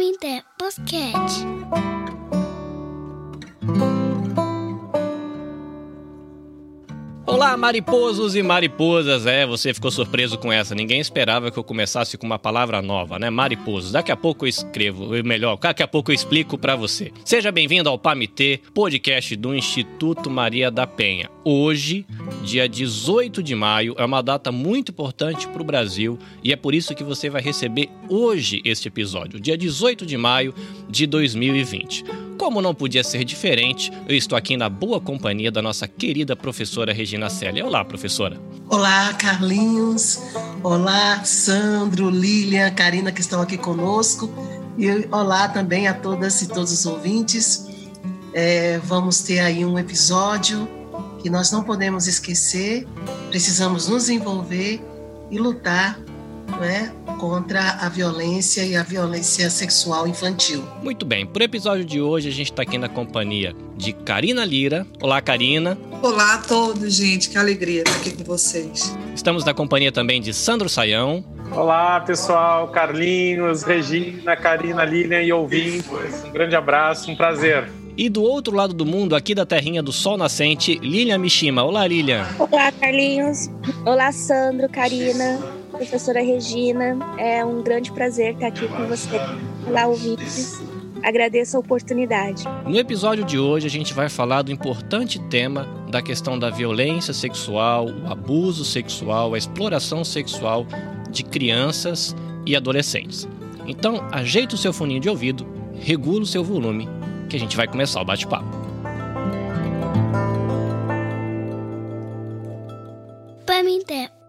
Pamité Podcast. Olá, mariposos e mariposas. É, você ficou surpreso com essa. Ninguém esperava que eu começasse com uma palavra nova, né? Mariposos. Daqui a pouco eu escrevo, melhor, daqui a pouco eu explico para você. Seja bem-vindo ao Pamitê, podcast do Instituto Maria da Penha. Hoje, dia 18 de maio, é uma data muito importante para o Brasil e é por isso que você vai receber hoje este episódio, dia 18 de maio de 2020. Como não podia ser diferente, eu estou aqui na boa companhia da nossa querida professora Regina Célia. Olá, professora. Olá, Carlinhos. Olá, Sandro, Lilian, Karina que estão aqui conosco. E olá também a todas e todos os ouvintes. É, vamos ter aí um episódio que nós não podemos esquecer, precisamos nos envolver e lutar né, contra a violência e a violência sexual infantil. Muito bem, para o episódio de hoje a gente está aqui na companhia de Karina Lira. Olá, Karina. Olá a todos, gente, que alegria estar aqui com vocês. Estamos na companhia também de Sandro Saião. Olá, pessoal, Carlinhos, Regina, Karina, Lilian e ouvintes. Um grande abraço, um prazer. E do outro lado do mundo, aqui da terrinha do sol nascente, Lilian Mishima. Olá, Lilian. Olá, Carlinhos. Olá, Sandro, Karina professora Regina. É um grande prazer estar aqui com você. Olá, ouvintes. Agradeço a oportunidade. No episódio de hoje, a gente vai falar do importante tema da questão da violência sexual, o abuso sexual, a exploração sexual de crianças e adolescentes. Então, ajeite o seu foninho de ouvido, regula o seu volume, que a gente vai começar o bate-papo. Pamité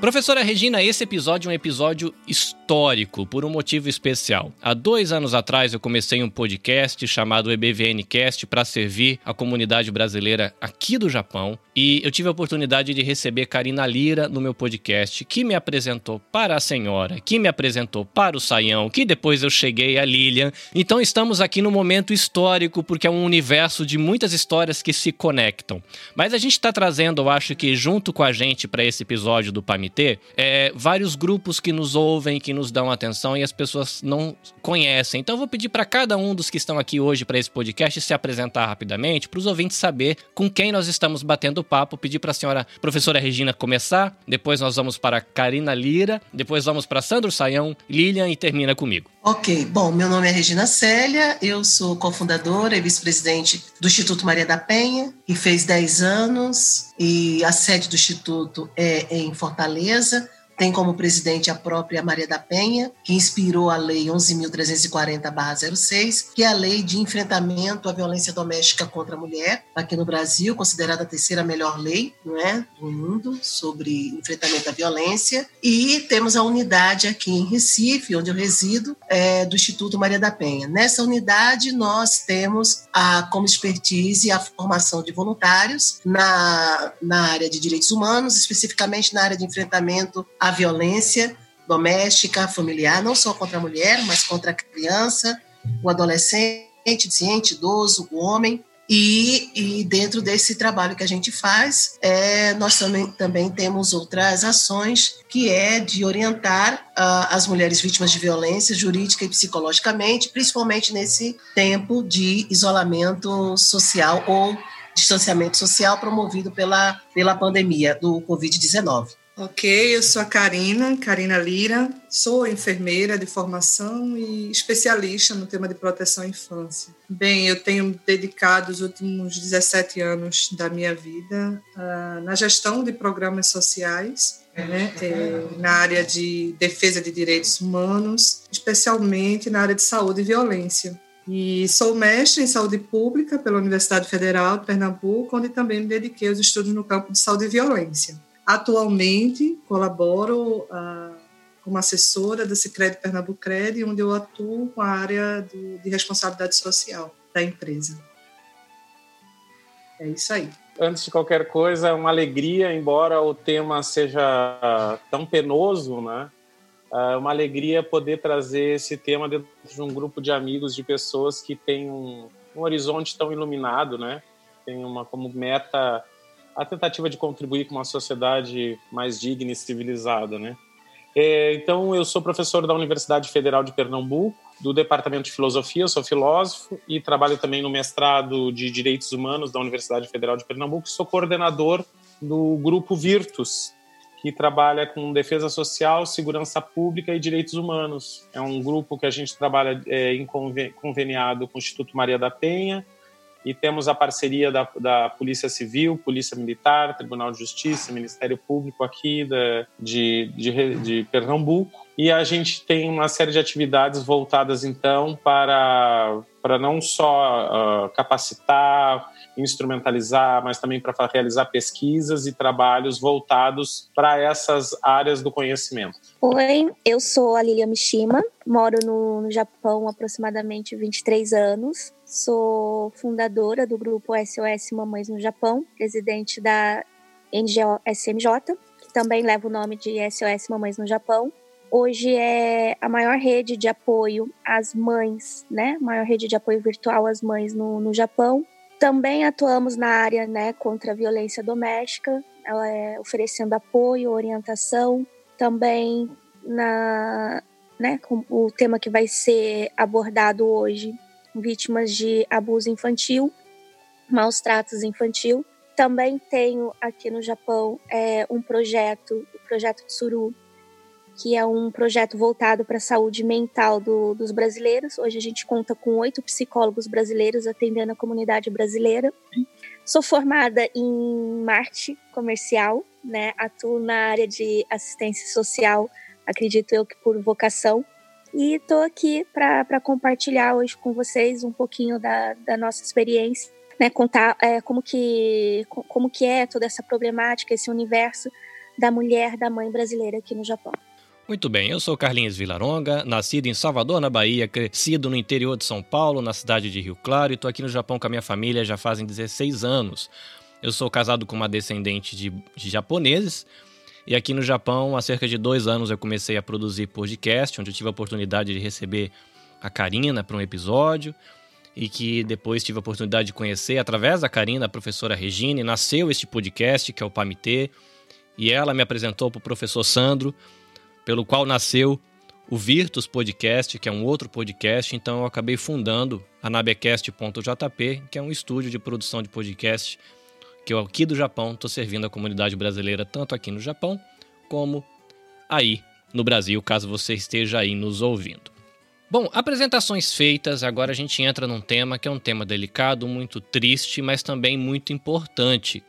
Professora Regina, esse episódio é um episódio histórico por um motivo especial. Há dois anos atrás eu comecei um podcast chamado EBVNcast para servir a comunidade brasileira aqui do Japão e eu tive a oportunidade de receber Karina Lira no meu podcast, que me apresentou para a senhora, que me apresentou para o Saião, que depois eu cheguei a Lilian. Então estamos aqui no momento histórico porque é um universo de muitas histórias que se conectam. Mas a gente está trazendo, eu acho que junto com a gente para esse episódio do Pamit comitê, é, vários grupos que nos ouvem, que nos dão atenção e as pessoas não conhecem. Então eu vou pedir para cada um dos que estão aqui hoje para esse podcast se apresentar rapidamente, para os ouvintes saber com quem nós estamos batendo papo. Pedir para a senhora professora Regina começar, depois nós vamos para Karina Lira, depois vamos para Sandro Saião, Lilian e termina comigo. Ok, bom, meu nome é Regina Célia, eu sou cofundadora e vice-presidente do Instituto Maria da Penha, que fez 10 anos, e a sede do Instituto é em Fortaleza tem como presidente a própria Maria da Penha, que inspirou a Lei 11.340-06, que é a lei de enfrentamento à violência doméstica contra a mulher, aqui no Brasil, considerada a terceira melhor lei não é, do mundo sobre enfrentamento à violência. E temos a unidade aqui em Recife, onde eu resido, é, do Instituto Maria da Penha. Nessa unidade, nós temos a, como expertise a formação de voluntários na, na área de direitos humanos, especificamente na área de enfrentamento à a violência doméstica, familiar, não só contra a mulher, mas contra a criança, o adolescente, deficiente, idoso, o homem. E, e, dentro desse trabalho que a gente faz, é, nós também, também temos outras ações, que é de orientar uh, as mulheres vítimas de violência jurídica e psicologicamente, principalmente nesse tempo de isolamento social ou distanciamento social promovido pela, pela pandemia do Covid-19. Ok, eu sou a Karina, Karina Lira, sou enfermeira de formação e especialista no tema de proteção à infância. Bem, eu tenho dedicado os últimos 17 anos da minha vida uh, na gestão de programas sociais, né, é, na área de defesa de direitos humanos, especialmente na área de saúde e violência. E sou mestre em saúde pública pela Universidade Federal de Pernambuco, onde também me dediquei aos estudos no campo de saúde e violência. Atualmente, colaboro uh, como assessora da Cicred Pernambucred, onde eu atuo com a área do, de responsabilidade social da empresa. É isso aí. Antes de qualquer coisa, é uma alegria, embora o tema seja tão penoso, né? É uma alegria poder trazer esse tema dentro de um grupo de amigos, de pessoas que têm um, um horizonte tão iluminado, né? Tem uma como meta a tentativa de contribuir com uma sociedade mais digna e civilizada, né? É, então, eu sou professor da Universidade Federal de Pernambuco, do Departamento de Filosofia, eu sou filósofo e trabalho também no mestrado de Direitos Humanos da Universidade Federal de Pernambuco. Sou coordenador do grupo Virtus, que trabalha com defesa social, segurança pública e direitos humanos. É um grupo que a gente trabalha é, em conveniado com o Instituto Maria da Penha e temos a parceria da, da Polícia Civil, Polícia Militar, Tribunal de Justiça, Ministério Público aqui da, de, de, de Pernambuco. E a gente tem uma série de atividades voltadas, então, para, para não só uh, capacitar, instrumentalizar, mas também para realizar pesquisas e trabalhos voltados para essas áreas do conhecimento. Oi, eu sou a Lilia Mishima, moro no, no Japão há aproximadamente 23 anos. Sou fundadora do grupo SOS Mamães no Japão, presidente da NGO SMJ, que também leva o nome de SOS Mamães no Japão. Hoje é a maior rede de apoio às mães, né? Maior rede de apoio virtual às mães no, no Japão. Também atuamos na área né, contra a violência doméstica, é, oferecendo apoio, orientação. Também na, né, com o tema que vai ser abordado hoje, vítimas de abuso infantil, maus tratos infantil. Também tenho aqui no Japão é, um projeto, o projeto Tsuru, que é um projeto voltado para a saúde mental do, dos brasileiros. Hoje a gente conta com oito psicólogos brasileiros atendendo a comunidade brasileira. Sou formada em marketing comercial, né? Atuo na área de assistência social, acredito eu que por vocação. E estou aqui para compartilhar hoje com vocês um pouquinho da, da nossa experiência, né? Contar é, como, que, como que é toda essa problemática, esse universo da mulher, da mãe brasileira aqui no Japão. Muito bem, eu sou Carlinhos Vilaronga, nascido em Salvador, na Bahia, crescido no interior de São Paulo, na cidade de Rio Claro, e estou aqui no Japão com a minha família já fazem 16 anos. Eu sou casado com uma descendente de, de japoneses, e aqui no Japão, há cerca de dois anos, eu comecei a produzir podcast, onde eu tive a oportunidade de receber a Karina para um episódio, e que depois tive a oportunidade de conhecer, através da Karina, a professora Regine, nasceu este podcast, que é o PAMITê, e ela me apresentou para o professor Sandro, pelo qual nasceu o Virtus Podcast, que é um outro podcast. Então eu acabei fundando a nabecast.jp, que é um estúdio de produção de podcast que eu aqui do Japão estou servindo a comunidade brasileira tanto aqui no Japão como aí no Brasil, caso você esteja aí nos ouvindo. Bom, apresentações feitas, agora a gente entra num tema que é um tema delicado, muito triste, mas também muito importante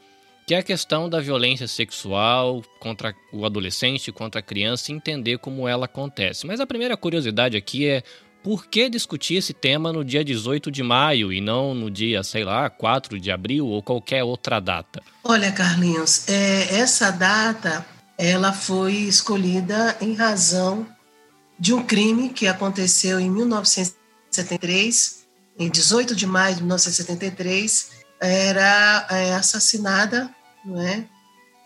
que é a questão da violência sexual contra o adolescente, contra a criança, entender como ela acontece. Mas a primeira curiosidade aqui é por que discutir esse tema no dia 18 de maio e não no dia, sei lá, 4 de abril ou qualquer outra data? Olha, Carlinhos, é, essa data ela foi escolhida em razão de um crime que aconteceu em 1973, em 18 de maio de 1973, era é, assassinada não é?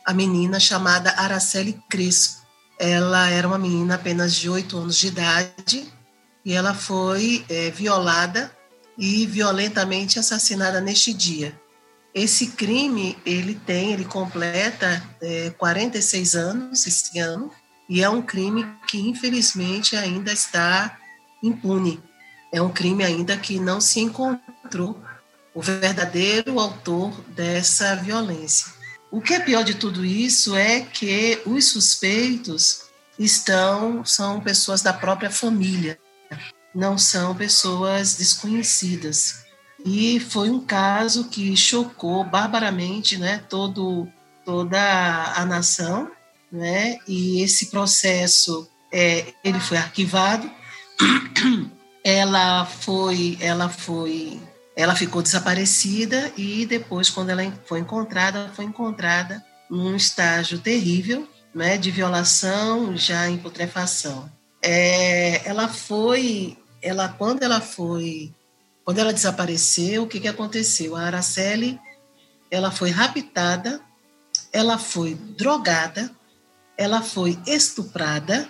a menina chamada Araceli Crespo. Ela era uma menina apenas de oito anos de idade e ela foi é, violada e violentamente assassinada neste dia. Esse crime ele tem, ele completa é, 46 anos esse ano e é um crime que infelizmente ainda está impune. É um crime ainda que não se encontrou o verdadeiro autor dessa violência. O que é pior de tudo isso é que os suspeitos estão são pessoas da própria família, não são pessoas desconhecidas. E foi um caso que chocou barbaramente, né, todo toda a nação, né? E esse processo é, ele foi arquivado. Ela foi ela foi ela ficou desaparecida e depois, quando ela foi encontrada, foi encontrada num estágio terrível, né, de violação já em putrefação. É, ela foi, ela quando ela foi, quando ela desapareceu, o que que aconteceu? A Araceli, ela foi raptada, ela foi drogada, ela foi estuprada,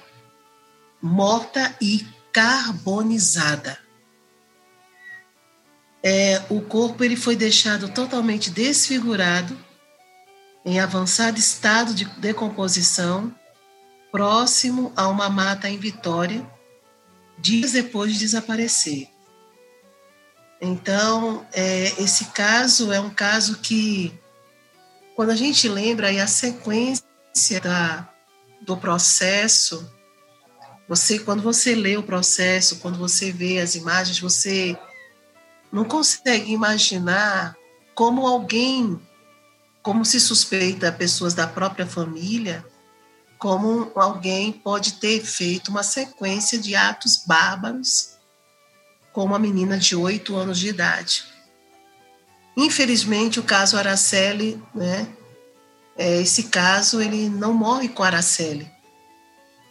morta e carbonizada é, o corpo ele foi deixado totalmente desfigurado em avançado estado de decomposição, próximo a uma mata em Vitória, dias depois de desaparecer. Então, é, esse caso é um caso que, quando a gente lembra aí a sequência da, do processo, você, quando você lê o processo, quando você vê as imagens, você não consegue imaginar como alguém, como se suspeita pessoas da própria família, como alguém pode ter feito uma sequência de atos bárbaros com uma menina de oito anos de idade. Infelizmente, o caso Araceli, né, é, esse caso, ele não morre com Araceli.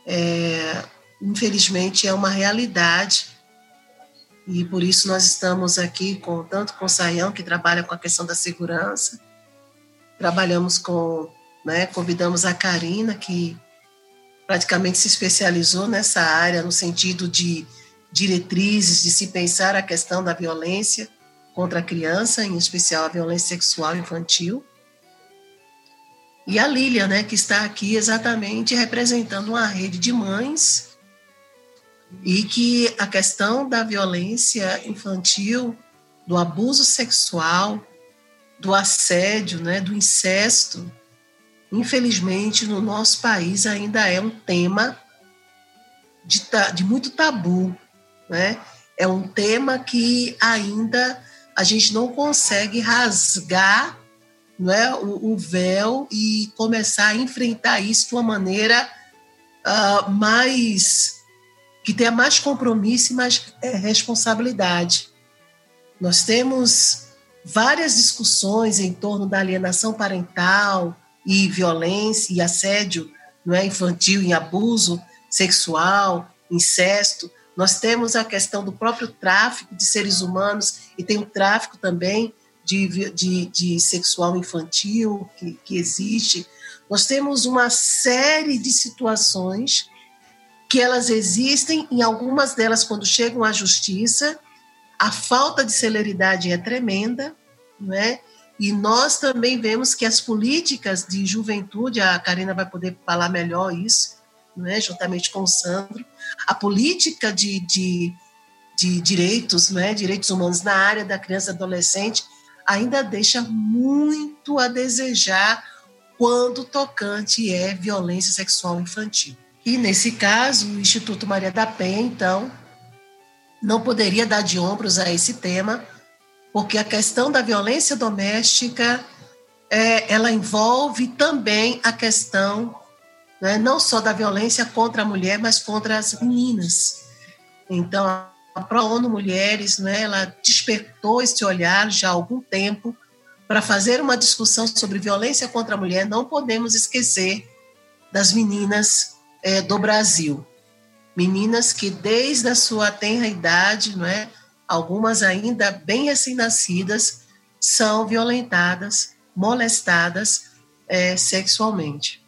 É, infelizmente, é uma realidade e por isso nós estamos aqui com tanto com o Saião, que trabalha com a questão da segurança, trabalhamos com, né, convidamos a Karina, que praticamente se especializou nessa área, no sentido de diretrizes, de se pensar a questão da violência contra a criança, em especial a violência sexual infantil. E a Lília, né, que está aqui exatamente representando uma rede de mães e que a questão da violência infantil, do abuso sexual, do assédio, né, do incesto, infelizmente no nosso país ainda é um tema de, de muito tabu, né? É um tema que ainda a gente não consegue rasgar né, o, o véu e começar a enfrentar isso de uma maneira uh, mais que tenha mais compromisso e mais é, responsabilidade. Nós temos várias discussões em torno da alienação parental e violência e assédio não é, infantil e abuso sexual, incesto. Nós temos a questão do próprio tráfico de seres humanos e tem o tráfico também de, de, de sexual infantil que, que existe. Nós temos uma série de situações que elas existem, em algumas delas, quando chegam à justiça, a falta de celeridade é tremenda, não é? E nós também vemos que as políticas de juventude, a Karina vai poder falar melhor isso, não é? juntamente com o Sandro, a política de, de, de direitos, não é? direitos humanos na área da criança e adolescente, ainda deixa muito a desejar quando tocante é violência sexual infantil. E, nesse caso, o Instituto Maria da Penha, então, não poderia dar de ombros a esse tema, porque a questão da violência doméstica é, ela envolve também a questão né, não só da violência contra a mulher, mas contra as meninas. Então, a ProONU Mulheres, né, ela despertou esse olhar já há algum tempo para fazer uma discussão sobre violência contra a mulher. Não podemos esquecer das meninas é, do Brasil. Meninas que desde a sua tenra idade, não é, algumas ainda bem recém-nascidas, são violentadas, molestadas é, sexualmente.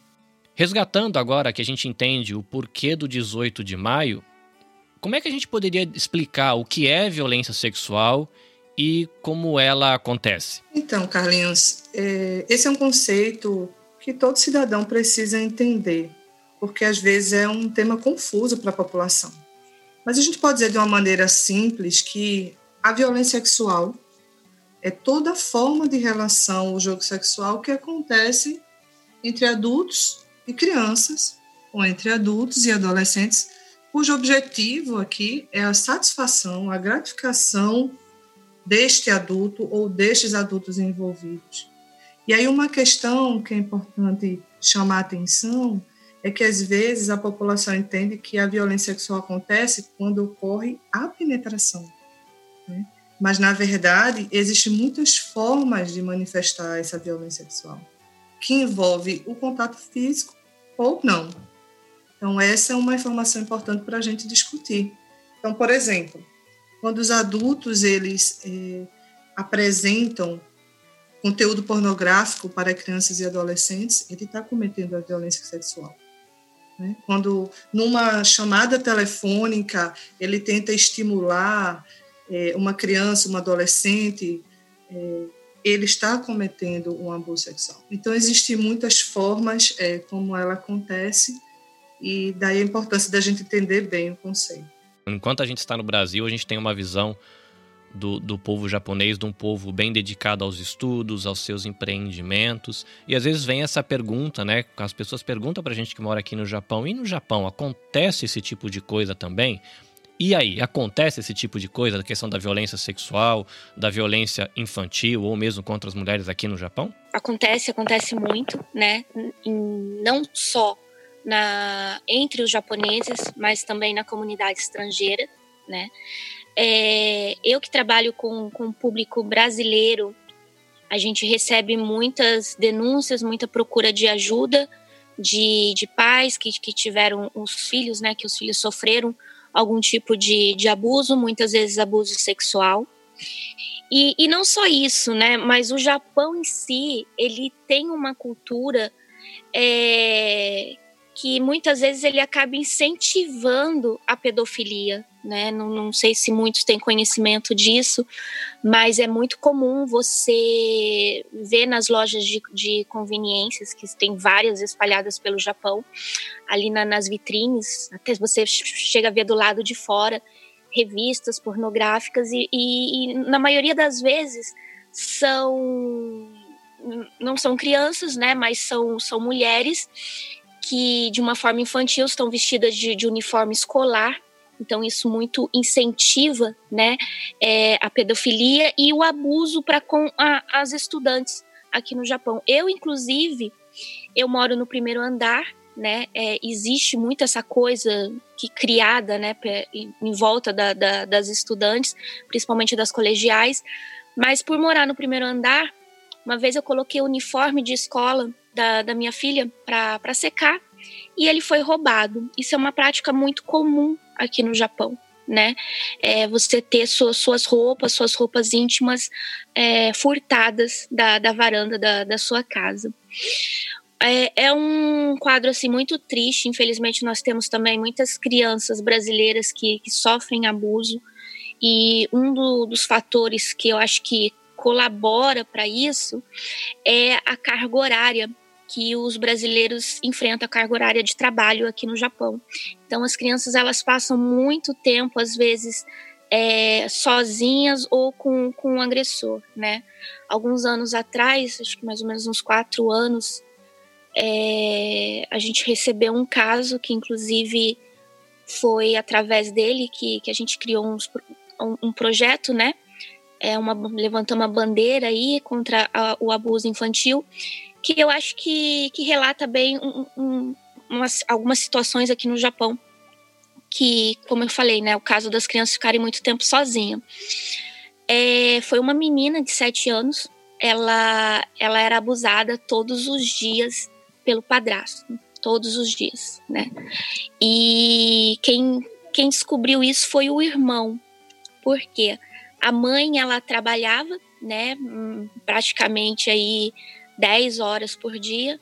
Resgatando agora que a gente entende o porquê do 18 de maio, como é que a gente poderia explicar o que é violência sexual e como ela acontece? Então, Carlinhos, é, esse é um conceito que todo cidadão precisa entender porque às vezes é um tema confuso para a população. Mas a gente pode dizer de uma maneira simples que a violência sexual é toda forma de relação ou jogo sexual que acontece entre adultos e crianças, ou entre adultos e adolescentes, cujo objetivo aqui é a satisfação, a gratificação deste adulto ou destes adultos envolvidos. E aí uma questão que é importante chamar a atenção é que às vezes a população entende que a violência sexual acontece quando ocorre a penetração. Né? Mas, na verdade, existem muitas formas de manifestar essa violência sexual, que envolve o contato físico ou não. Então, essa é uma informação importante para a gente discutir. Então, por exemplo, quando os adultos eles eh, apresentam conteúdo pornográfico para crianças e adolescentes, ele está cometendo a violência sexual. Né? Quando, numa chamada telefônica, ele tenta estimular é, uma criança, uma adolescente, é, ele está cometendo um abuso sexual. Então, existem muitas formas é, como ela acontece, e daí a importância da gente entender bem o conceito. Enquanto a gente está no Brasil, a gente tem uma visão do, do povo japonês, de um povo bem dedicado aos estudos, aos seus empreendimentos. E às vezes vem essa pergunta, né? As pessoas perguntam pra gente que mora aqui no Japão: e no Japão acontece esse tipo de coisa também? E aí, acontece esse tipo de coisa, a questão da violência sexual, da violência infantil ou mesmo contra as mulheres aqui no Japão? Acontece, acontece muito, né? Não só na entre os japoneses, mas também na comunidade estrangeira, né? É, eu que trabalho com, com o público brasileiro, a gente recebe muitas denúncias, muita procura de ajuda de, de pais que, que tiveram os filhos, né? Que os filhos sofreram algum tipo de, de abuso, muitas vezes abuso sexual. E, e não só isso, né? Mas o Japão em si, ele tem uma cultura é, que muitas vezes ele acaba incentivando a pedofilia, né? Não, não, sei se muitos têm conhecimento disso, mas é muito comum você ver nas lojas de, de conveniências, que tem várias espalhadas pelo Japão, ali na, nas vitrines, até você chega a ver do lado de fora revistas pornográficas e, e, e na maioria das vezes são não são crianças, né, mas são, são mulheres que de uma forma infantil estão vestidas de, de uniforme escolar então isso muito incentiva, né, é, a pedofilia e o abuso para com a, as estudantes aqui no Japão. Eu inclusive eu moro no primeiro andar, né? É, existe muito essa coisa que criada, né, em volta da, da, das estudantes, principalmente das colegiais. Mas por morar no primeiro andar, uma vez eu coloquei o uniforme de escola da, da minha filha para secar e ele foi roubado. Isso é uma prática muito comum aqui no Japão. Né? É, você ter suas, suas roupas, suas roupas íntimas é, furtadas da, da varanda da, da sua casa. É, é, um quadro assim muito triste. Infelizmente, nós temos também muitas crianças brasileiras que, que sofrem abuso. E um do, dos fatores que eu acho que colabora para isso é a carga horária que os brasileiros enfrentam a carga horária de trabalho aqui no Japão. Então, as crianças elas passam muito tempo, às vezes, é, sozinhas ou com, com um agressor, né? Alguns anos atrás, acho que mais ou menos uns quatro anos, é, a gente recebeu um caso que, inclusive, foi através dele que, que a gente criou uns, um, um projeto, né? É uma, levantou uma bandeira aí contra a, o abuso infantil que eu acho que, que relata bem um, um, umas, algumas situações aqui no Japão, que, como eu falei, né, o caso das crianças ficarem muito tempo sozinhas. É, foi uma menina de sete anos, ela, ela era abusada todos os dias pelo padrasto, todos os dias, né? E quem, quem descobriu isso foi o irmão, porque a mãe ela trabalhava, né, hum, praticamente aí 10 horas por dia.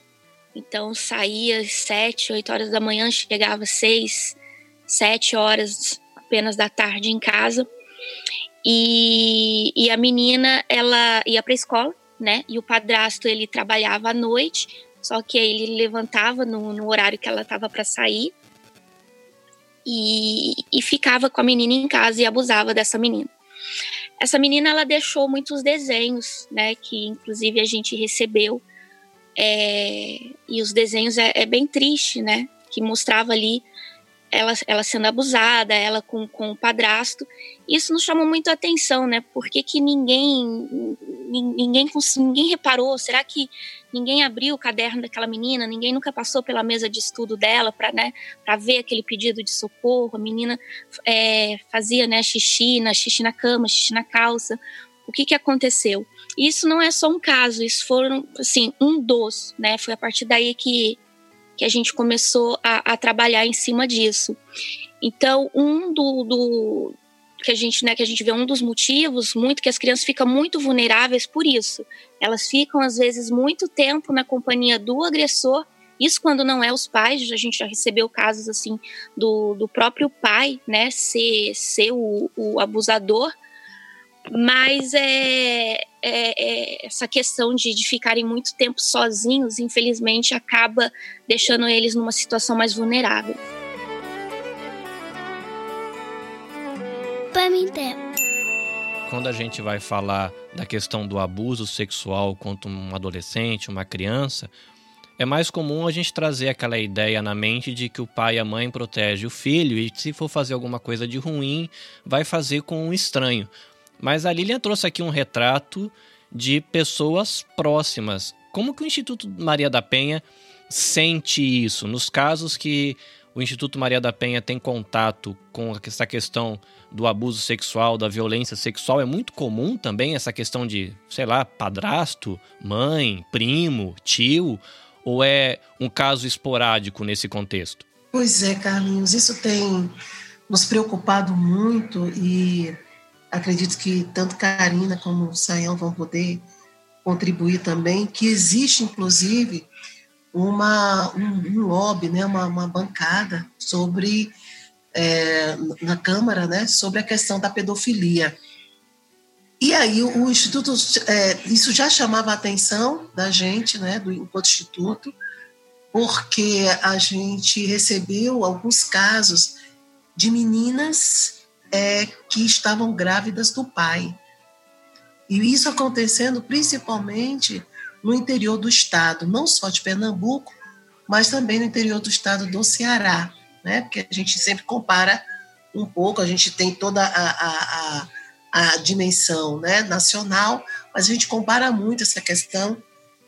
Então saía às 7, 8 horas da manhã, chegava às 6, 7 horas apenas da tarde em casa. E, e a menina, ela ia para a escola, né? E o padrasto, ele trabalhava à noite, só que aí ele levantava no, no horário que ela estava para sair e, e ficava com a menina em casa e abusava dessa menina. Essa menina ela deixou muitos desenhos, né, que inclusive a gente recebeu. É, e os desenhos é, é, bem triste, né, que mostrava ali ela, ela sendo abusada, ela com, com o padrasto. Isso nos chamou muito a atenção, né? Por que, que ninguém, ninguém, ninguém reparou? Será que ninguém abriu o caderno daquela menina? Ninguém nunca passou pela mesa de estudo dela para né, ver aquele pedido de socorro? A menina é, fazia né, xixi, na, xixi na cama, xixi na calça. O que, que aconteceu? Isso não é só um caso, isso foram, assim, um dos, né? Foi a partir daí que que a gente começou a, a trabalhar em cima disso. Então, um do, do, que a gente, né, que a gente vê um dos motivos muito que as crianças ficam muito vulneráveis por isso. Elas ficam às vezes muito tempo na companhia do agressor. Isso quando não é os pais, a gente já recebeu casos assim do, do próprio pai, né, ser, ser o, o abusador, Mas é, é, é, essa questão de, de ficarem muito tempo sozinhos, infelizmente, acaba deixando eles numa situação mais vulnerável. Quando a gente vai falar da questão do abuso sexual contra um adolescente, uma criança, é mais comum a gente trazer aquela ideia na mente de que o pai e a mãe protegem o filho e se for fazer alguma coisa de ruim, vai fazer com um estranho. Mas a Lilian trouxe aqui um retrato de pessoas próximas. Como que o Instituto Maria da Penha sente isso? Nos casos que o Instituto Maria da Penha tem contato com essa questão do abuso sexual, da violência sexual, é muito comum também essa questão de, sei lá, padrasto, mãe, primo, tio, ou é um caso esporádico nesse contexto? Pois é, Carlinhos, isso tem nos preocupado muito e acredito que tanto Karina como o Sayão vão poder contribuir também, que existe inclusive uma, um, um lobby, né, uma, uma bancada sobre é, na Câmara, né, sobre a questão da pedofilia. E aí o, Instituto, é, isso já chamava a atenção da gente, né, do enquanto Instituto, porque a gente recebeu alguns casos de meninas é, que estavam grávidas do pai. E isso acontecendo principalmente no interior do estado, não só de Pernambuco, mas também no interior do estado do Ceará, né? Porque a gente sempre compara um pouco, a gente tem toda a, a, a, a dimensão né, nacional, mas a gente compara muito essa questão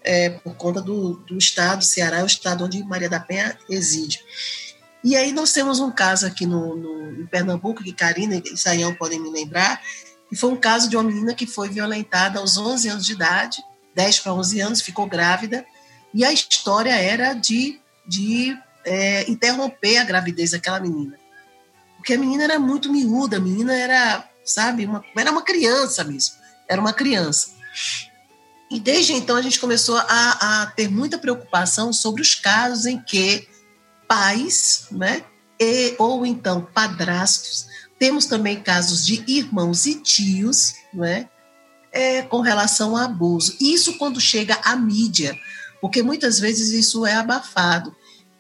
é, por conta do, do estado, Ceará é o estado onde Maria da Penha reside. E aí nós temos um caso aqui no, no, em Pernambuco, que Karina e Sayão podem me lembrar, que foi um caso de uma menina que foi violentada aos 11 anos de idade, 10 para 11 anos, ficou grávida, e a história era de, de é, interromper a gravidez daquela menina. Porque a menina era muito miúda, a menina era, sabe, uma, era uma criança mesmo, era uma criança. E desde então a gente começou a, a ter muita preocupação sobre os casos em que pais, né, e, ou então padrastos, temos também casos de irmãos e tios, né, é, com relação ao abuso. Isso quando chega à mídia, porque muitas vezes isso é abafado.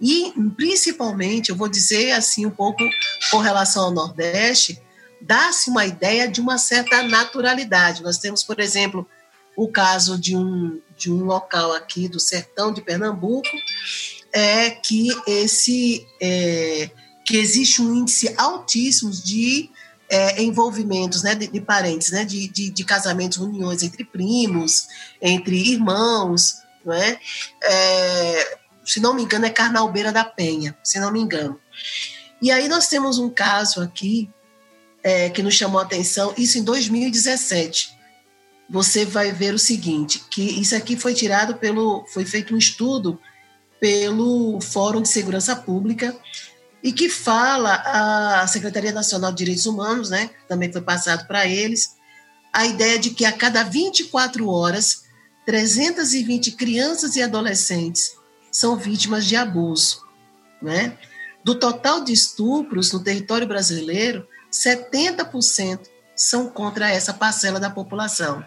E, principalmente, eu vou dizer assim um pouco com relação ao Nordeste, dá-se uma ideia de uma certa naturalidade. Nós temos, por exemplo, o caso de um, de um local aqui do sertão de Pernambuco, é que esse é, que existe um índice altíssimo de é, envolvimentos né, de, de, parentes, né, de, de, de, casamentos, uniões entre primos, entre irmãos, não é? é? Se não me engano, é Carnalbeira da Penha, se não me engano. E aí nós temos um caso aqui é, que nos chamou a atenção, isso em 2017. Você vai ver o seguinte, que isso aqui foi tirado pelo, foi feito um estudo pelo Fórum de Segurança Pública e que fala a Secretaria Nacional de Direitos Humanos, né, também foi passado para eles, a ideia de que a cada 24 horas, 320 crianças e adolescentes são vítimas de abuso. Né? Do total de estupros no território brasileiro, 70% são contra essa parcela da população.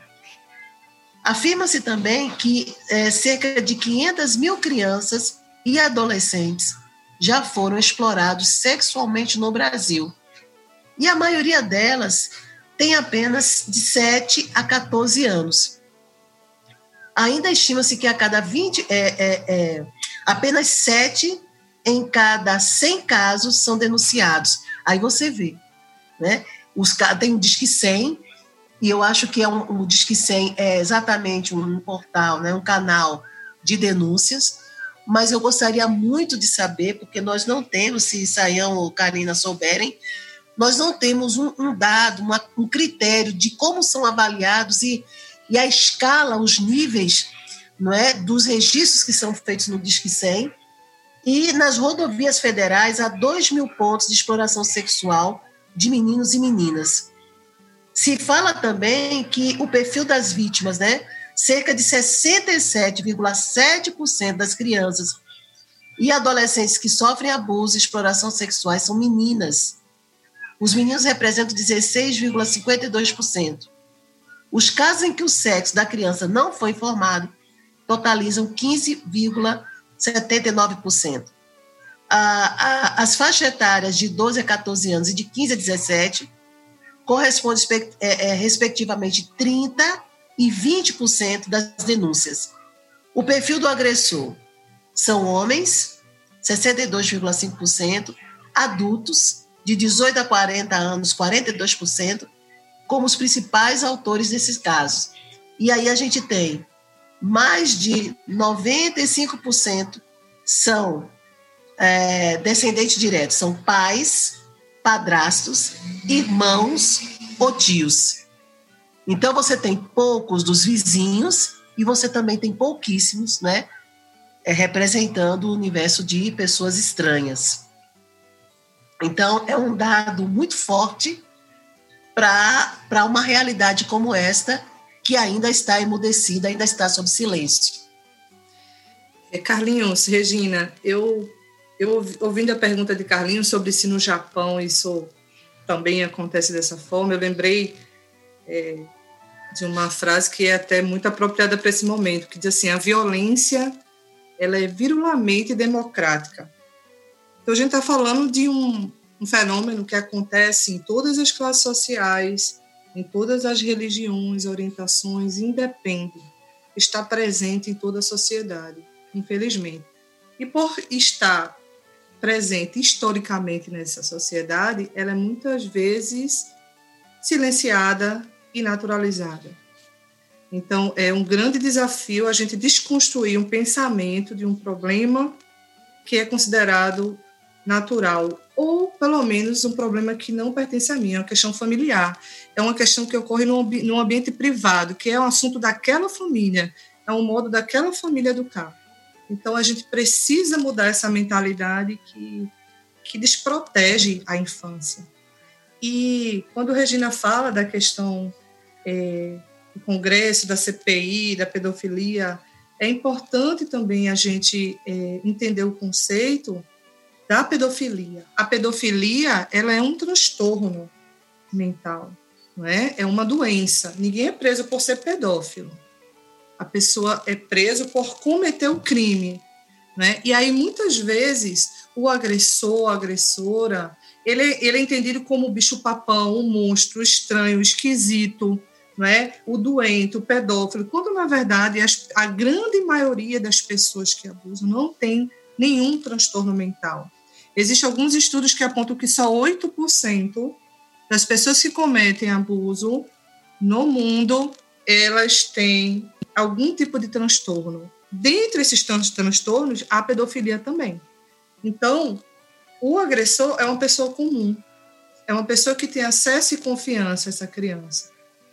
Afirma-se também que é, cerca de 500 mil crianças e adolescentes já foram explorados sexualmente no Brasil. E a maioria delas tem apenas de 7 a 14 anos. Ainda estima-se que a cada 20, é, é, é, apenas 7 em cada 100 casos são denunciados. Aí você vê, né? Os, tem o Disque 100, e eu acho que é um, o Disque 100 é exatamente um portal, né, um canal de denúncias, mas eu gostaria muito de saber, porque nós não temos, se Saião ou Karina souberem, nós não temos um, um dado, uma, um critério de como são avaliados e, e a escala, os níveis não é, dos registros que são feitos no Disque 100. E nas rodovias federais, há 2 mil pontos de exploração sexual de meninos e meninas. Se fala também que o perfil das vítimas, né? Cerca de 67,7% das crianças e adolescentes que sofrem abuso e exploração sexuais são meninas. Os meninos representam 16,52%. Os casos em que o sexo da criança não foi informado totalizam 15,79%. as faixas etárias de 12 a 14 anos e de 15 a 17 correspondem, é, é, respectivamente, 30% e 20% das denúncias. O perfil do agressor são homens, 62,5%, adultos, de 18 a 40 anos, 42%, como os principais autores desses casos. E aí a gente tem mais de 95% são é, descendentes diretos, são pais, padrastos, irmãos ou tios. Então você tem poucos dos vizinhos e você também tem pouquíssimos, né, é, representando o universo de pessoas estranhas. Então é um dado muito forte para uma realidade como esta que ainda está emudecida, ainda está sob silêncio. É, Carlinhos, Regina, eu, eu ouvindo a pergunta de Carlinhos sobre se no Japão isso também acontece dessa forma, eu lembrei é, de uma frase que é até muito apropriada para esse momento, que diz assim, a violência ela é virulamente democrática. Então a gente está falando de um, um fenômeno que acontece em todas as classes sociais, em todas as religiões, orientações, independe, está presente em toda a sociedade, infelizmente. E por estar presente historicamente nessa sociedade, ela é muitas vezes silenciada e naturalizada. Então, é um grande desafio a gente desconstruir um pensamento de um problema que é considerado natural ou pelo menos um problema que não pertence a mim, é uma questão familiar, é uma questão que ocorre num, ambiente privado, que é um assunto daquela família, é um modo daquela família educar. Então a gente precisa mudar essa mentalidade que, que desprotege a infância. E quando Regina fala da questão é, do Congresso, da CPI, da pedofilia, é importante também a gente é, entender o conceito da pedofilia. A pedofilia ela é um transtorno mental, não é? É uma doença. Ninguém é preso por ser pedófilo. A pessoa é preso por cometer o crime, né? E aí muitas vezes o agressor, a agressora, ele, ele é entendido como o bicho papão, o monstro, o estranho, o esquisito, né? o doente, o pedófilo, quando na verdade a grande maioria das pessoas que abusam não tem nenhum transtorno mental. Existem alguns estudos que apontam que só 8% das pessoas que cometem abuso no mundo, elas têm algum tipo de transtorno. Dentre esses tantos transtornos, a pedofilia também. Então, o agressor é uma pessoa comum, é uma pessoa que tem acesso e confiança a essa criança.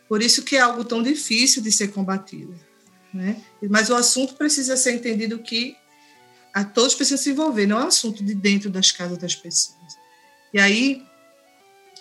Por isso que é algo tão difícil de ser combatido. Né? Mas o assunto precisa ser entendido que a todos precisam se envolver, não é um assunto de dentro das casas das pessoas. E aí,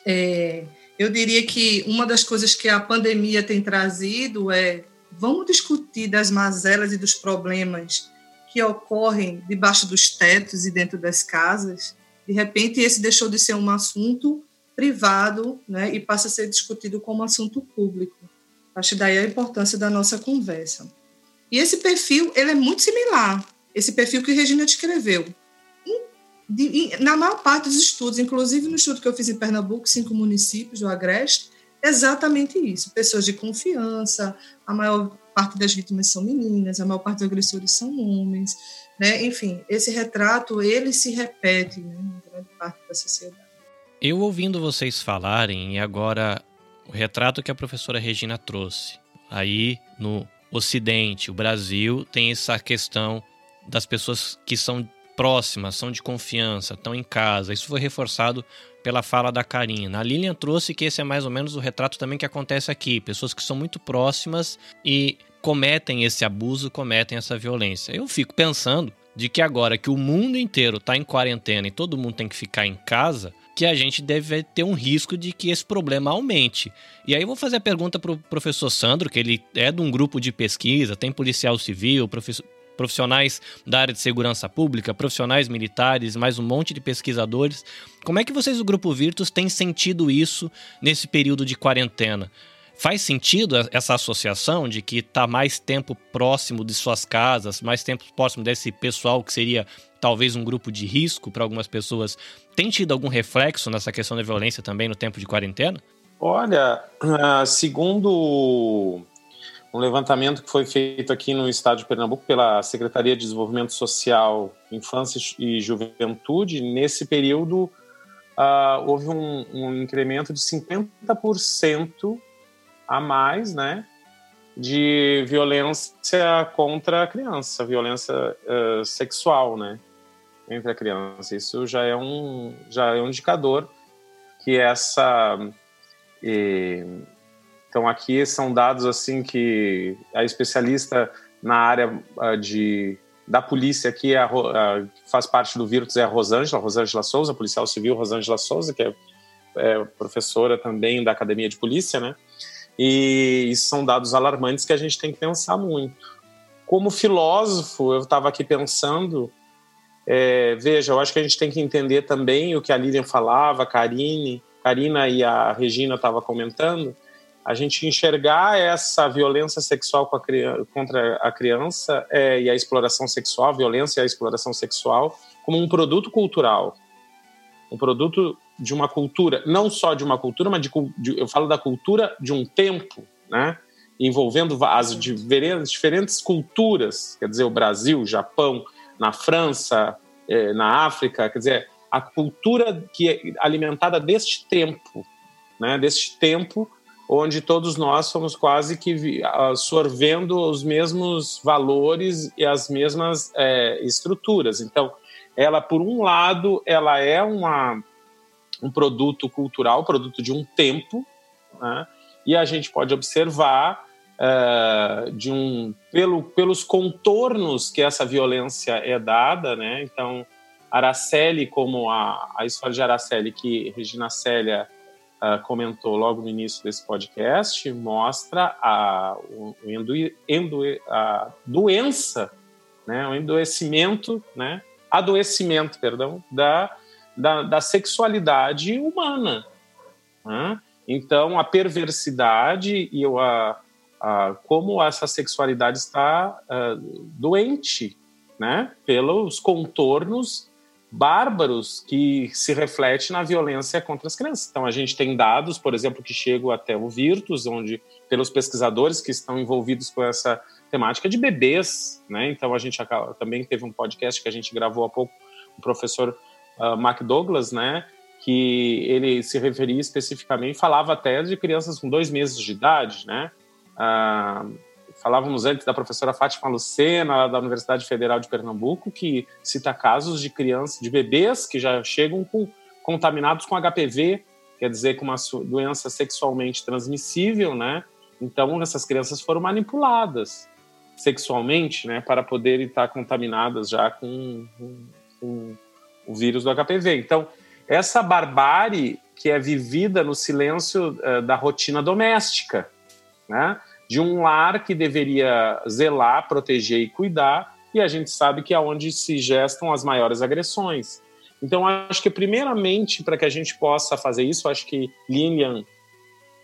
é, eu diria que uma das coisas que a pandemia tem trazido é vamos discutir das mazelas e dos problemas que ocorrem debaixo dos tetos e dentro das casas. De repente, esse deixou de ser um assunto privado né, e passa a ser discutido como assunto público. Acho daí a importância da nossa conversa. E esse perfil ele é muito similar esse perfil que Regina descreveu. na maior parte dos estudos, inclusive no estudo que eu fiz em Pernambuco, cinco municípios do Agreste, exatamente isso. Pessoas de confiança, a maior parte das vítimas são meninas, a maior parte dos agressores são homens, né? Enfim, esse retrato, ele se repete né, em grande parte da sociedade. Eu ouvindo vocês falarem, e agora o retrato que a professora Regina trouxe, aí no Ocidente, o Brasil, tem essa questão das pessoas que são próximas, são de confiança, estão em casa. Isso foi reforçado pela fala da Karina. A Lilian trouxe que esse é mais ou menos o retrato também que acontece aqui. Pessoas que são muito próximas e cometem esse abuso, cometem essa violência. Eu fico pensando de que agora que o mundo inteiro está em quarentena e todo mundo tem que ficar em casa, que a gente deve ter um risco de que esse problema aumente. E aí eu vou fazer a pergunta para o professor Sandro, que ele é de um grupo de pesquisa, tem policial civil, profissionais da área de segurança pública, profissionais militares, mais um monte de pesquisadores. Como é que vocês, o Grupo Virtus, têm sentido isso nesse período de quarentena? Faz sentido essa associação de que está mais tempo próximo de suas casas, mais tempo próximo desse pessoal que seria talvez um grupo de risco para algumas pessoas? Tem tido algum reflexo nessa questão da violência também no tempo de quarentena? Olha, ah, segundo um levantamento que foi feito aqui no estado de Pernambuco pela Secretaria de Desenvolvimento Social, Infância e Juventude, nesse período uh, houve um, um, incremento de 50% a mais, né, de violência contra a criança, violência uh, sexual, né, entre a criança. Isso já é um já é um indicador que essa e, então aqui são dados assim que a especialista na área uh, de da polícia aqui é a, a, faz parte do Virtus é a Rosângela, Rosângela Souza, policial civil Rosângela Souza, que é, é professora também da Academia de Polícia, né? E são dados alarmantes que a gente tem que pensar muito. Como filósofo, eu estava aqui pensando, é, veja, eu acho que a gente tem que entender também o que a Lilian falava, a Karine, Karina e a Regina estavam comentando, a gente enxergar essa violência sexual a criança, contra a criança é, e a exploração sexual, a violência e a exploração sexual, como um produto cultural, um produto de uma cultura, não só de uma cultura, mas de, de, eu falo da cultura de um tempo, né? envolvendo as diferentes, diferentes culturas, quer dizer, o Brasil, o Japão, na França, eh, na África, quer dizer, a cultura que é alimentada deste tempo, né? deste tempo onde todos nós somos quase que absorvendo os mesmos valores e as mesmas é, estruturas. Então, ela, por um lado, ela é uma um produto cultural, produto de um tempo, né? e a gente pode observar uh, de um pelo, pelos contornos que essa violência é dada, né? Então, Araceli, como a, a história de Araceli que Regina Célia uh, comentou logo no início desse podcast, mostra a, o, endo, endo, a doença, né? o endoecimento, né? adoecimento, perdão, da da, da sexualidade humana. Né? Então, a perversidade e a, a, como essa sexualidade está uh, doente, né? pelos contornos bárbaros que se reflete na violência contra as crianças. Então, a gente tem dados, por exemplo, que chegam até o Virtus, onde, pelos pesquisadores que estão envolvidos com essa temática de bebês, né? Então, a gente também teve um podcast que a gente gravou há pouco, o professor uh, McDouglas, né? Que ele se referia especificamente, falava até de crianças com dois meses de idade, né? Uh, falávamos antes da professora Fátima Lucena, da Universidade Federal de Pernambuco, que cita casos de crianças, de bebês que já chegam com, contaminados com HPV, quer dizer, com uma doença sexualmente transmissível, né? Então, essas crianças foram manipuladas sexualmente, né, para poderem estar contaminadas já com, com, com o vírus do HPV. Então, essa barbárie que é vivida no silêncio uh, da rotina doméstica, né? De um lar que deveria zelar, proteger e cuidar, e a gente sabe que é onde se gestam as maiores agressões. Então, acho que, primeiramente, para que a gente possa fazer isso, acho que Lilian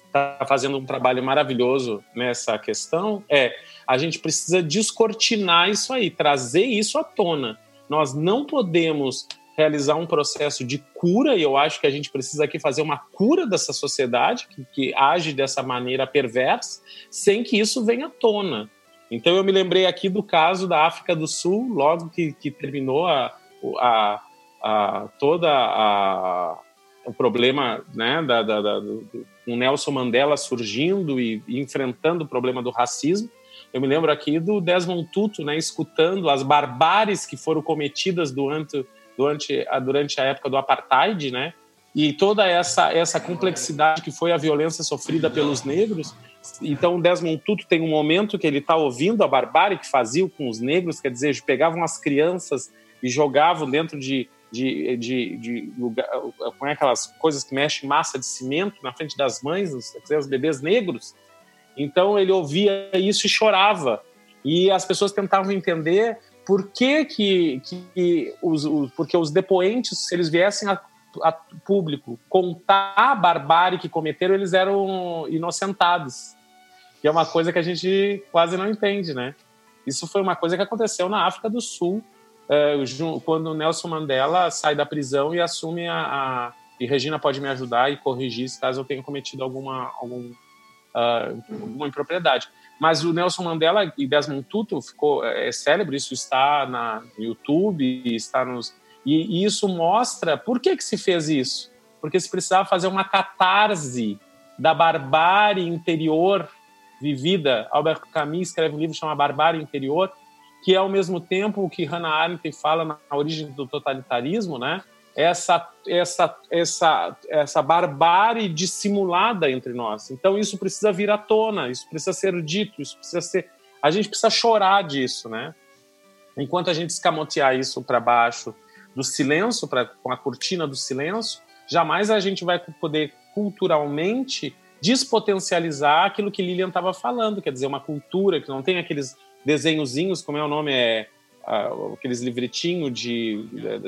está fazendo um trabalho maravilhoso nessa questão, é a gente precisa descortinar isso aí, trazer isso à tona. Nós não podemos realizar um processo de cura, e eu acho que a gente precisa aqui fazer uma cura dessa sociedade que, que age dessa maneira perversa, sem que isso venha à tona. Então eu me lembrei aqui do caso da África do Sul, logo que, que terminou a, a, a toda a, o problema né, da, da, da, do, do Nelson Mandela surgindo e, e, enfrentando o problema do racismo. Eu me lembro aqui do Desmond Tutu, né, escutando as barbáries que foram cometidas durante durante a, durante a época do apartheid, né? E toda essa, essa complexidade que foi a violência sofrida pelos negros. Então, Desmond Tutu tem um momento que ele está ouvindo a barbárie que faziam com os negros, quer dizer, pegavam as crianças e jogavam dentro de, de, de, de lugar, com aquelas coisas que mexem massa de cimento na frente das mães, os bebês negros. Então, ele ouvia isso e chorava. E as pessoas tentavam entender por que, que, que os, os, porque os depoentes, se eles viessem a a público contar a barbárie que cometeram, eles eram inocentados. Que é uma coisa que a gente quase não entende, né? Isso foi uma coisa que aconteceu na África do Sul, é, quando Nelson Mandela sai da prisão e assume a, a, E Regina pode me ajudar e corrigir se caso eu tenha cometido alguma, algum, uh, alguma impropriedade. Mas o Nelson Mandela e Desmond Tutu ficou é, é célebre, isso está na, no YouTube, está nos e, e, isso mostra por que, que se fez isso. Porque se precisava fazer uma catarse da barbárie interior vivida. Albert Camus escreve um livro chamado Barbárie Interior, que é ao mesmo tempo o que Hannah Arendt fala na origem do totalitarismo, né? Essa, essa, essa, essa barbárie dissimulada entre nós. Então isso precisa vir à tona, isso precisa ser dito, isso precisa ser. A gente precisa chorar disso, né? Enquanto a gente escamotear isso para baixo do silêncio, pra, com a cortina do silêncio, jamais a gente vai poder culturalmente despotencializar aquilo que Lilian estava falando, quer dizer, uma cultura que não tem aqueles desenhozinhos, como é o nome, é uh, aqueles livretinhos de, de,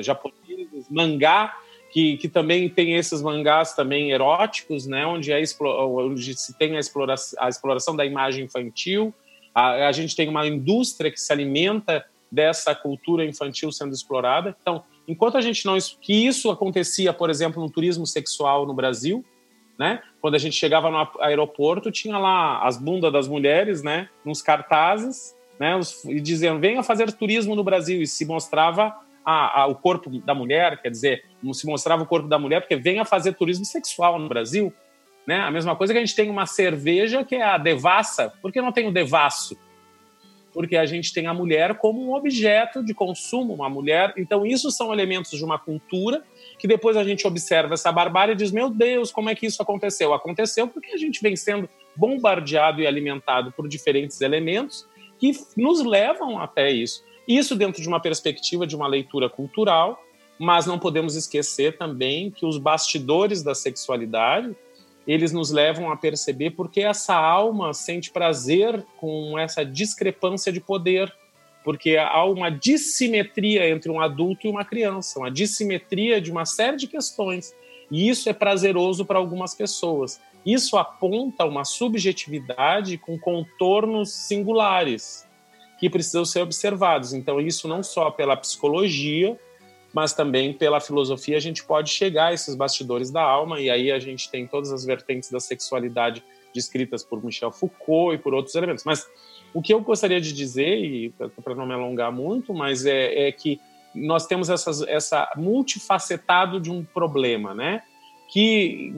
mangá, que, que também tem esses mangás também eróticos, né, onde, é, onde se tem a exploração, a exploração da imagem infantil, a, a gente tem uma indústria que se alimenta dessa cultura infantil sendo explorada. Então, enquanto a gente não que isso acontecia, por exemplo, no turismo sexual no Brasil, né? Quando a gente chegava no aeroporto, tinha lá as bundas das mulheres, né? Nos cartazes, né? E dizendo, venha fazer turismo no Brasil. E se mostrava a, a, o corpo da mulher, quer dizer, se mostrava o corpo da mulher, porque venha fazer turismo sexual no Brasil. Né? A mesma coisa que a gente tem uma cerveja que é a devassa. Por que não tem o devasso? porque a gente tem a mulher como um objeto de consumo, uma mulher. Então, isso são elementos de uma cultura que depois a gente observa essa barbárie e diz: meu Deus, como é que isso aconteceu? Aconteceu porque a gente vem sendo bombardeado e alimentado por diferentes elementos que nos levam até isso. Isso dentro de uma perspectiva de uma leitura cultural, mas não podemos esquecer também que os bastidores da sexualidade eles nos levam a perceber porque essa alma sente prazer com essa discrepância de poder, porque há uma dissimetria entre um adulto e uma criança, uma dissimetria de uma série de questões. E isso é prazeroso para algumas pessoas. Isso aponta uma subjetividade com contornos singulares que precisam ser observados. Então, isso não só pela psicologia, mas também pela filosofia a gente pode chegar a esses bastidores da alma e aí a gente tem todas as vertentes da sexualidade descritas por Michel Foucault e por outros elementos. Mas o que eu gostaria de dizer, e para não me alongar muito, mas é, é que nós temos essas, essa multifacetado de um problema, né? Que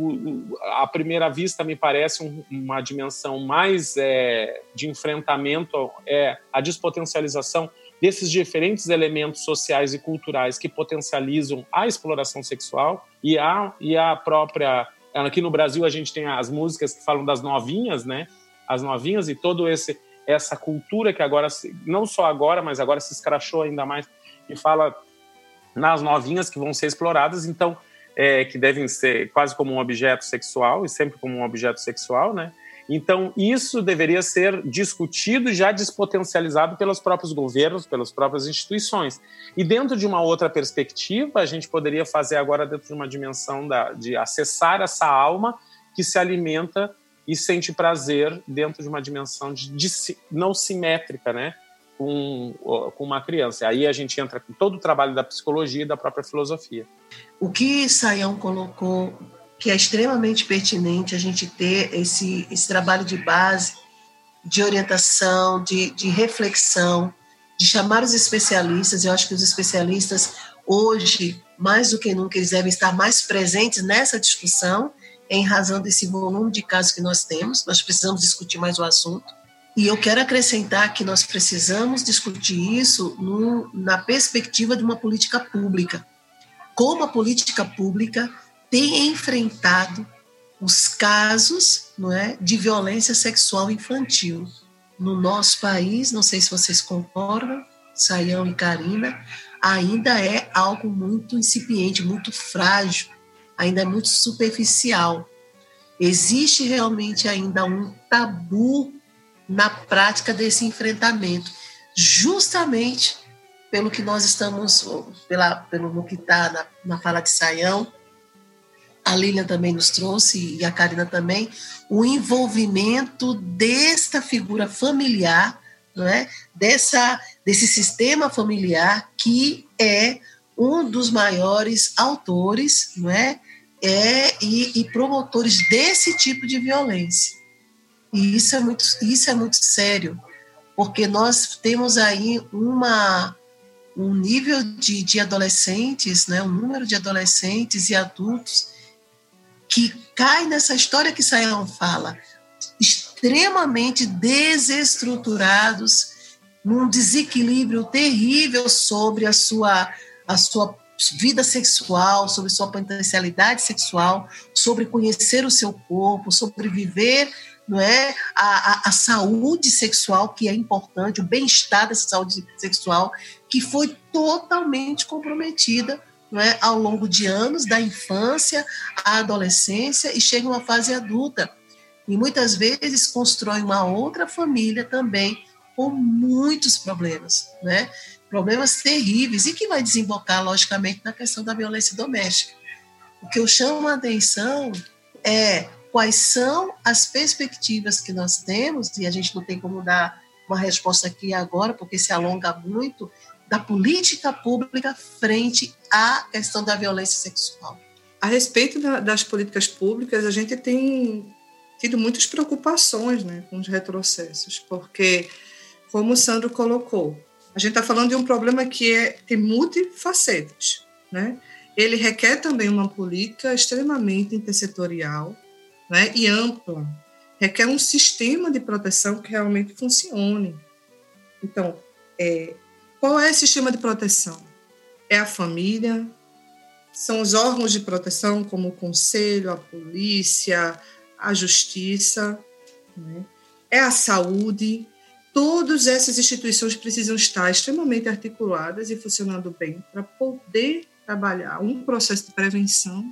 à primeira vista me parece um, uma dimensão mais é, de enfrentamento é a despotencialização desses diferentes elementos sociais e culturais que potencializam a exploração sexual e a, e a própria. Aqui no Brasil a gente tem as músicas que falam das novinhas, né? As novinhas e todo esse essa cultura que agora não só agora, mas agora se escrachou ainda mais e fala nas novinhas que vão ser exploradas, então é, que devem ser quase como um objeto sexual e sempre como um objeto sexual, né? Então, isso deveria ser discutido já despotencializado pelos próprios governos, pelas próprias instituições. E dentro de uma outra perspectiva, a gente poderia fazer agora dentro de uma dimensão da, de acessar essa alma que se alimenta e sente prazer dentro de uma dimensão de, de não simétrica, né? Com, com uma criança. Aí a gente entra com todo o trabalho da psicologia e da própria filosofia. O que Sayão colocou que é extremamente pertinente a gente ter esse, esse trabalho de base, de orientação, de, de reflexão, de chamar os especialistas. Eu acho que os especialistas, hoje, mais do que nunca, eles devem estar mais presentes nessa discussão, em razão desse volume de casos que nós temos. Nós precisamos discutir mais o assunto. E eu quero acrescentar que nós precisamos discutir isso no, na perspectiva de uma política pública. Como a política pública tem enfrentado os casos não é, de violência sexual infantil. No nosso país, não sei se vocês concordam, Saião e Karina, ainda é algo muito incipiente, muito frágil, ainda é muito superficial. Existe realmente ainda um tabu na prática desse enfrentamento, justamente pelo que nós estamos, pela, pelo que está na, na fala de Saião, a Lilian também nos trouxe, e a Karina também, o envolvimento desta figura familiar, não é? Dessa, desse sistema familiar que é um dos maiores autores não é? É, e, e promotores desse tipo de violência. E isso é muito, isso é muito sério, porque nós temos aí uma, um nível de, de adolescentes, né, um número de adolescentes e adultos que cai nessa história que Sayão fala, extremamente desestruturados, num desequilíbrio terrível sobre a sua, a sua vida sexual, sobre sua potencialidade sexual, sobre conhecer o seu corpo, sobre viver não é a, a, a, saúde sexual que é importante, o bem-estar dessa saúde sexual que foi totalmente comprometida não é, ao longo de anos, da infância à adolescência e chega uma fase adulta. E muitas vezes constrói uma outra família também com muitos problemas, né? Problemas terríveis e que vai desembocar, logicamente, na questão da violência doméstica. O que eu chamo a atenção é quais são as perspectivas que nós temos, e a gente não tem como dar uma resposta aqui agora, porque se alonga muito, da política pública frente à questão da violência sexual. A respeito da, das políticas públicas, a gente tem tido muitas preocupações né, com os retrocessos, porque, como o Sandro colocou, a gente está falando de um problema que é, tem multifacetas. Né? Ele requer também uma política extremamente intersetorial né, e ampla. Requer um sistema de proteção que realmente funcione. Então, é, qual é o sistema de proteção? É a família, são os órgãos de proteção, como o conselho, a polícia, a justiça, né? é a saúde. Todas essas instituições precisam estar extremamente articuladas e funcionando bem para poder trabalhar um processo de prevenção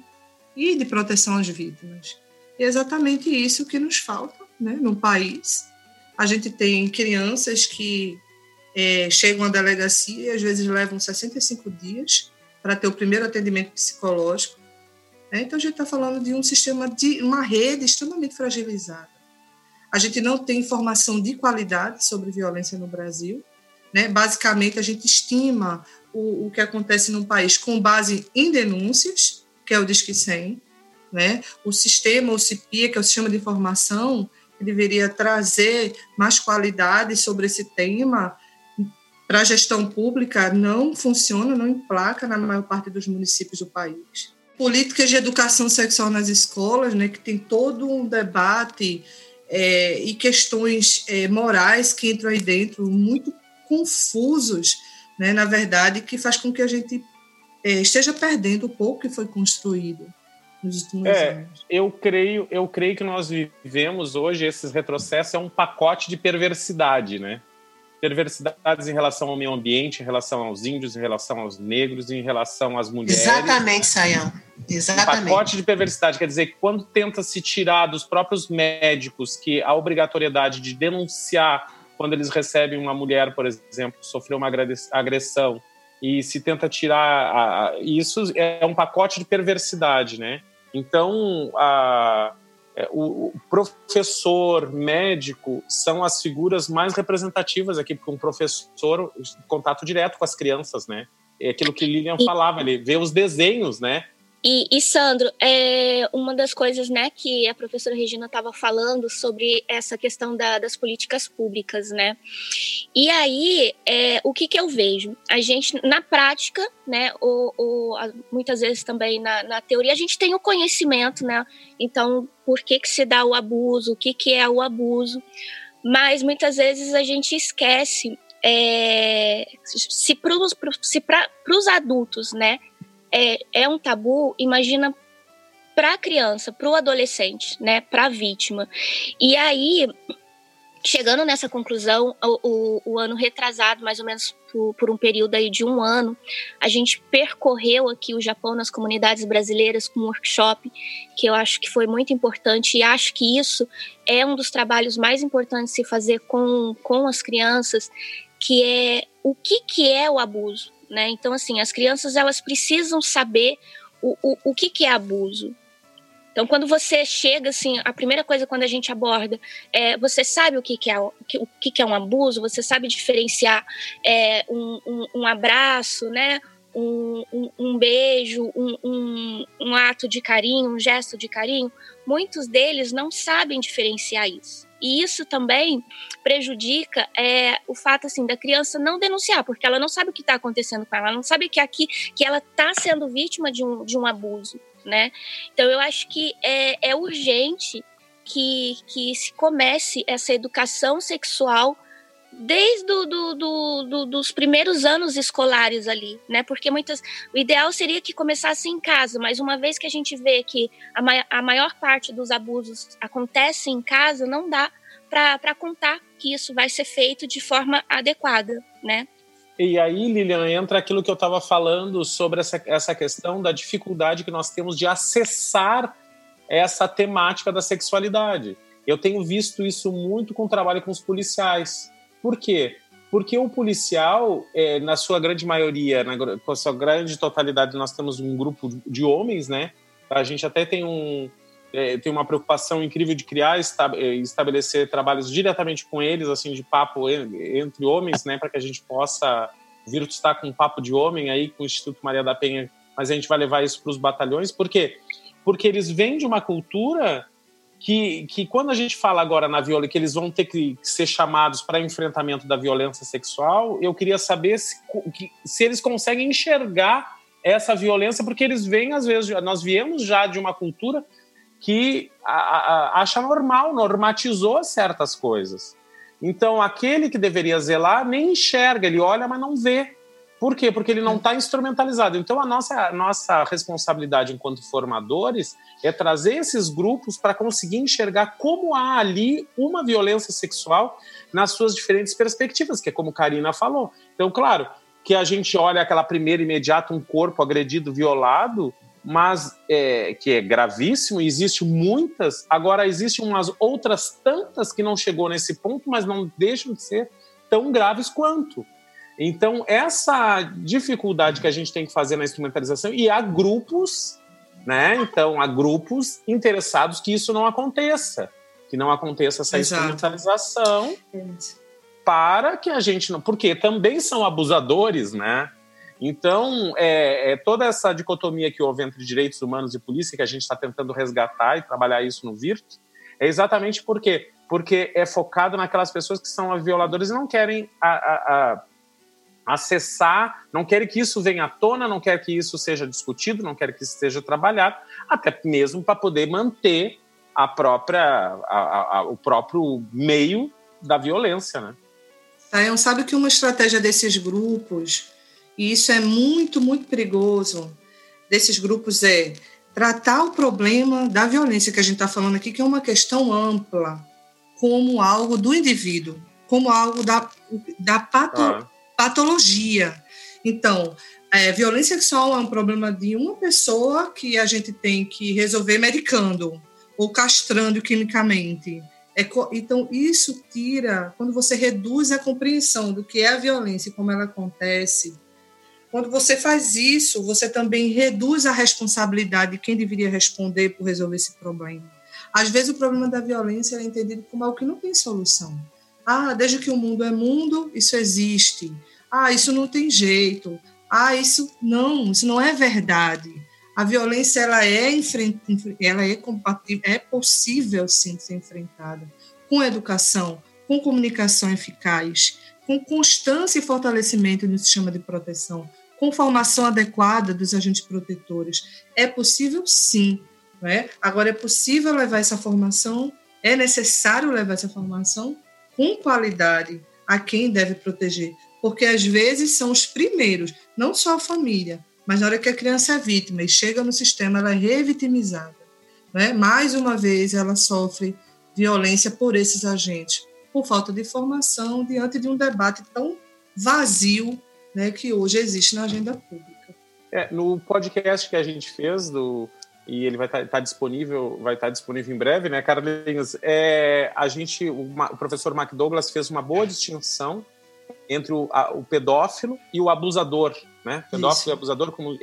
e de proteção às vítimas. E é exatamente isso que nos falta né, no país. A gente tem crianças que é, chegam à delegacia e às vezes levam 65 dias para ter o primeiro atendimento psicológico. Né? Então, a gente está falando de um sistema, de uma rede extremamente fragilizada. A gente não tem informação de qualidade sobre violência no Brasil. Né? Basicamente, a gente estima o, o que acontece no país com base em denúncias, que é o Disque 100. Né? O sistema, o CIPIA, que é o Sistema de Informação, deveria trazer mais qualidade sobre esse tema, para a gestão pública não funciona, não emplaca na maior parte dos municípios do país. Políticas de educação sexual nas escolas, né, que tem todo um debate é, e questões é, morais que entram aí dentro, muito confusos, né, na verdade, que faz com que a gente é, esteja perdendo o pouco que foi construído nos últimos é, anos. Eu creio, eu creio que nós vivemos hoje esses retrocessos é um pacote de perversidade, né? perversidades em relação ao meio ambiente, em relação aos índios, em relação aos negros, em relação às mulheres. Exatamente, Sayão. Exatamente. Um pacote de perversidade quer dizer que quando tenta se tirar dos próprios médicos que a obrigatoriedade de denunciar quando eles recebem uma mulher, por exemplo, que sofreu uma agressão, e se tenta tirar a, isso é um pacote de perversidade, né? Então, a, é, o, professor, médico são as figuras mais representativas aqui, porque um professor contato direto com as crianças, né? É aquilo que Lilian falava, ele vê os desenhos, né? E, e, Sandro, é uma das coisas né, que a professora Regina estava falando sobre essa questão da, das políticas públicas, né? E aí, é, o que, que eu vejo? A gente, na prática, né, ou, ou muitas vezes também na, na, teoria, a gente tem o conhecimento, né? Então, por que, que se dá o abuso, o que, que é o abuso, mas muitas vezes a gente esquece é, se para os adultos, né? É, é um tabu, imagina para a criança, para o adolescente, né, para a vítima. E aí, chegando nessa conclusão, o, o, o, ano retrasado, mais ou menos por, por, um período aí de um ano, a gente percorreu aqui o Japão nas comunidades brasileiras com um workshop que eu acho que foi muito importante e acho que isso é um dos trabalhos mais importantes se fazer com, com as crianças, que é o que, que é o abuso, né? Então, assim, as crianças elas precisam saber o, o, o que, que é abuso, Então, quando você chega, assim, a primeira coisa quando a gente aborda é você sabe o que, que, é, o que, que é um abuso, você sabe diferenciar é, um, um, um abraço, né? Um, um, um, beijo, um, um, um, ato de carinho, um gesto de carinho, muitos deles não sabem diferenciar isso. E isso também prejudica é, o fato assim da criança não denunciar, porque ela não sabe o que está acontecendo com ela, ela não sabe que aqui que ela está sendo vítima de um, de um abuso, né? Então eu acho que é, é urgente que, que se comece essa educação sexual desde do, do, do, do, dos primeiros anos escolares ali, né? Porque muitas, o ideal seria que começasse em casa, mas uma vez que a gente vê que a, a maior parte dos abusos acontece em casa, não dá para contar que isso vai ser feito de forma adequada, né? E aí, Lilian, entra aquilo que eu estava falando sobre essa, essa questão da dificuldade que nós temos de acessar essa temática da sexualidade. Eu tenho visto isso muito com o trabalho com os policiais por quê? Porque o policial, é, na sua grande maioria, na sua grande totalidade, nós temos um grupo de homens, né? A gente até tem um, é, tem uma preocupação incrível de criar é, estabelecer trabalhos diretamente com eles assim de papo entre homens né para que a gente possa vir estar com um papo de homem aí com o Instituto Maria da Penha mas a gente vai levar isso para os batalhões por quê porque eles vêm de uma cultura que, que quando a gente fala agora na violência, que eles vão ter que ser chamados para enfrentamento da violência sexual, eu queria saber se, se eles conseguem enxergar essa violência, porque eles vêm, às vezes, nós viemos já de uma cultura que a, a, acha normal, normatizou certas coisas. Então, aquele que deveria zelar nem enxerga, ele olha, mas não vê. Por quê? Porque ele não está instrumentalizado. Então, a nossa, a nossa responsabilidade enquanto formadores é trazer esses grupos para conseguir enxergar como há ali uma violência sexual nas suas diferentes perspectivas, que é como Karina falou. Então, claro, que a gente olha aquela primeira imediata, um corpo agredido, violado, mas é, que é gravíssimo, e existe muitas, agora existem umas outras tantas que não chegou nesse ponto, mas não deixam de ser tão graves quanto. Então, essa dificuldade que a gente tem que fazer na instrumentalização, e há grupos, né? Então, há grupos interessados que isso não aconteça, que não aconteça essa Exato. instrumentalização para que a gente não. Porque também são abusadores, né? Então, é, é, toda essa dicotomia que houve entre direitos humanos e polícia, que a gente está tentando resgatar e trabalhar isso no VIRT, é exatamente por quê? Porque é focado naquelas pessoas que são violadores e não querem a, a, a acessar, não querem que isso venha à tona, não querem que isso seja discutido, não querem que isso seja trabalhado, até mesmo para poder manter a própria, a, a, o próprio meio da violência, né? Tayon, sabe que uma estratégia desses grupos, e isso é muito, muito perigoso, desses grupos é tratar o problema da violência que a gente está falando aqui, que é uma questão ampla, como algo do indivíduo, como algo da, da pato, ah patologia. Então, é, violência sexual é um problema de uma pessoa que a gente tem que resolver medicando ou castrando quimicamente. É, então, isso tira, quando você reduz a compreensão do que é a violência e como ela acontece, quando você faz isso, você também reduz a responsabilidade de quem deveria responder por resolver esse problema. Às vezes, o problema da violência é entendido como algo que não tem solução. Ah, desde que o mundo é mundo, isso existe ah, isso não tem jeito, ah, isso não, isso não é verdade. A violência ela é ela é compatível, é possível sim ser enfrentada com educação, com comunicação eficaz, com constância e fortalecimento no sistema de proteção, com formação adequada dos agentes protetores. É possível sim, é? Agora é possível levar essa formação, é necessário levar essa formação com qualidade a quem deve proteger, porque às vezes são os primeiros, não só a família, mas na hora que a criança é vítima e chega no sistema, ela é revitimizada. Né? Mais uma vez, ela sofre violência por esses agentes, por falta de formação diante de um debate tão vazio né, que hoje existe na agenda pública. É, no podcast que a gente fez do e ele vai estar tá, tá disponível, vai estar tá disponível em breve, né, Carlinhos? É, a gente, o, o professor Mac Douglas fez uma boa distinção entre o, a, o pedófilo e o abusador, né? Pedófilo Isso. e abusador como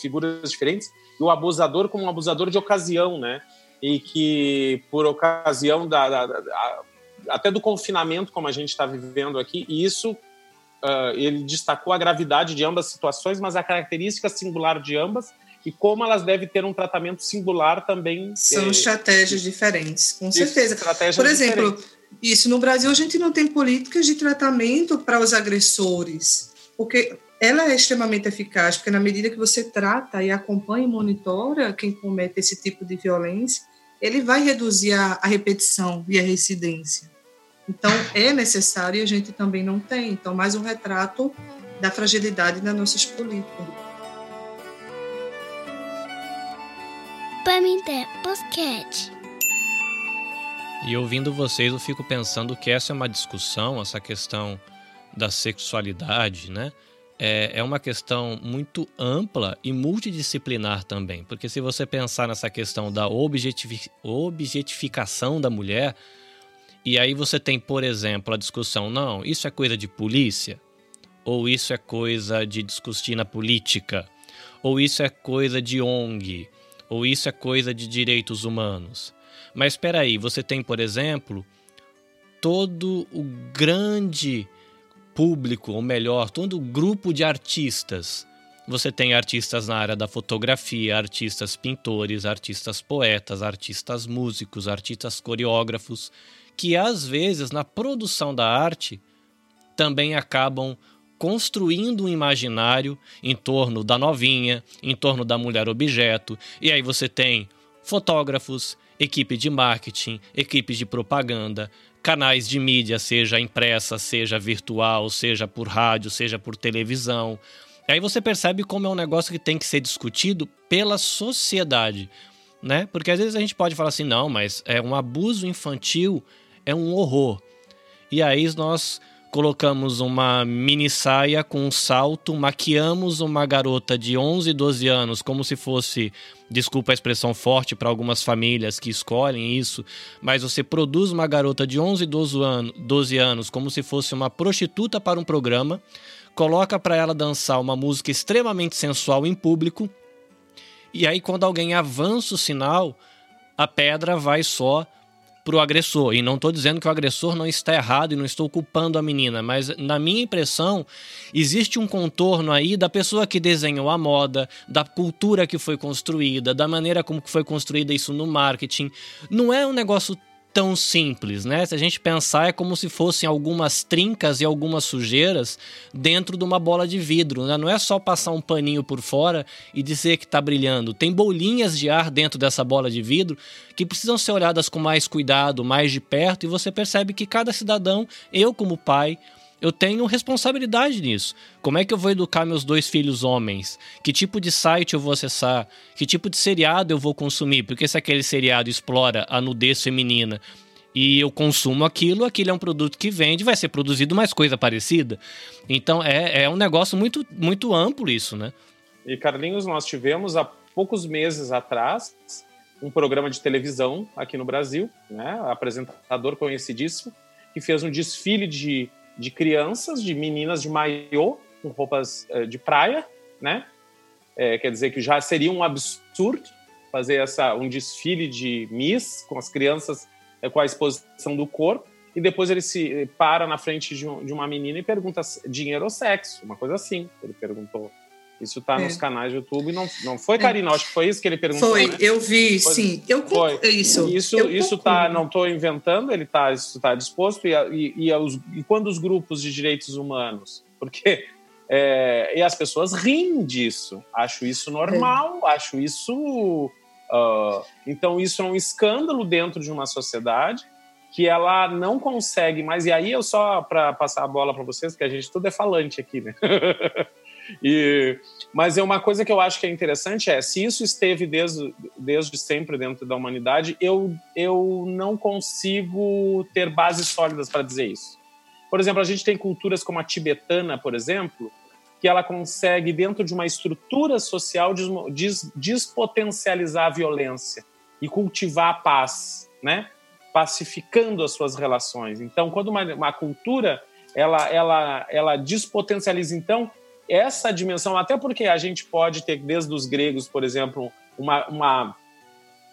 figuras diferentes e o abusador como um abusador de ocasião, né? E que por ocasião da, da, da até do confinamento como a gente está vivendo aqui, e isso uh, ele destacou a gravidade de ambas situações, mas a característica singular de ambas e como elas devem ter um tratamento singular também. São é, estratégias diferentes, com certeza. Por exemplo, diferentes. Isso no Brasil a gente não tem políticas de tratamento para os agressores, porque ela é extremamente eficaz, porque na medida que você trata e acompanha e monitora quem comete esse tipo de violência, ele vai reduzir a, a repetição e a recidência. Então, é necessário e a gente também não tem. Então, mais um retrato da fragilidade das nossas políticas. Pamité Podcast. E ouvindo vocês, eu fico pensando que essa é uma discussão, essa questão da sexualidade, né? É, é uma questão muito ampla e multidisciplinar também. Porque se você pensar nessa questão da objetificação da mulher, e aí você tem, por exemplo, a discussão: não, isso é coisa de polícia, ou isso é coisa de discutir na política, ou isso é coisa de ONG, ou isso é coisa de direitos humanos. Mas espera aí, você tem, por exemplo, todo o grande público, ou melhor, todo o grupo de artistas. Você tem artistas na área da fotografia, artistas pintores, artistas poetas, artistas músicos, artistas coreógrafos, que às vezes na produção da arte também acabam construindo um imaginário em torno da novinha, em torno da mulher objeto. E aí você tem fotógrafos, equipe de marketing, equipes de propaganda, canais de mídia, seja impressa, seja virtual, seja por rádio, seja por televisão. Aí você percebe como é um negócio que tem que ser discutido pela sociedade, né? Porque às vezes a gente pode falar assim, não, mas é um abuso infantil, é um horror. E aí nós colocamos uma mini saia com um salto, maquiamos uma garota de 11, 12 anos como se fosse, desculpa a expressão forte para algumas famílias que escolhem isso, mas você produz uma garota de 11, 12 anos, 12 anos como se fosse uma prostituta para um programa, coloca para ela dançar uma música extremamente sensual em público, e aí quando alguém avança o sinal, a pedra vai só para o agressor. E não estou dizendo que o agressor não está errado e não estou culpando a menina, mas na minha impressão, existe um contorno aí da pessoa que desenhou a moda, da cultura que foi construída, da maneira como foi construída isso no marketing. Não é um negócio tão simples, né? Se a gente pensar, é como se fossem algumas trincas e algumas sujeiras dentro de uma bola de vidro, né? Não é só passar um paninho por fora e dizer que está brilhando. Tem bolinhas de ar dentro dessa bola de vidro que precisam ser olhadas com mais cuidado, mais de perto, e você percebe que cada cidadão, eu como pai, eu tenho responsabilidade nisso. Como é que eu vou educar meus dois filhos homens? Que tipo de site eu vou acessar? Que tipo de seriado eu vou consumir? Porque se aquele seriado explora a nudez feminina e eu consumo aquilo, aquilo é um produto que vende, vai ser produzido mais coisa parecida. Então é, é um negócio muito, muito amplo isso, né? E Carlinhos, nós tivemos há poucos meses atrás um programa de televisão aqui no Brasil, né? Apresentador conhecidíssimo, que fez um desfile de de crianças, de meninas de maiô, com roupas uh, de praia, né? É, quer dizer que já seria um absurdo fazer essa, um desfile de Miss com as crianças é, com a exposição do corpo e depois ele se para na frente de, um, de uma menina e pergunta dinheiro ou sexo, uma coisa assim. Ele perguntou isso está é. nos canais do YouTube. Não, não foi, Karina? É. Acho que foi isso que ele perguntou. Foi, né? eu vi, foi, sim. Eu foi. Isso. Isso, eu isso tá, não estou inventando, ele está tá disposto. E, e, e, os, e, quando os grupos de direitos humanos? Porque. É, e as pessoas riem disso. Acho isso normal, é. acho isso. Uh, então, isso é um escândalo dentro de uma sociedade que ela não consegue mais. E aí, eu só para passar a bola para vocês, que a gente tudo é falante aqui, né? E, mas é uma coisa que eu acho que é interessante é se isso esteve desde, desde sempre dentro da humanidade, eu, eu não consigo ter bases sólidas para dizer isso. Por exemplo, a gente tem culturas como a tibetana, por exemplo, que ela consegue, dentro de uma estrutura social, des, des, despotencializar a violência e cultivar a paz, né? pacificando as suas relações. Então, quando uma, uma cultura ela, ela, ela despotencializa, então, essa dimensão, até porque a gente pode ter, desde os gregos, por exemplo, uma, uma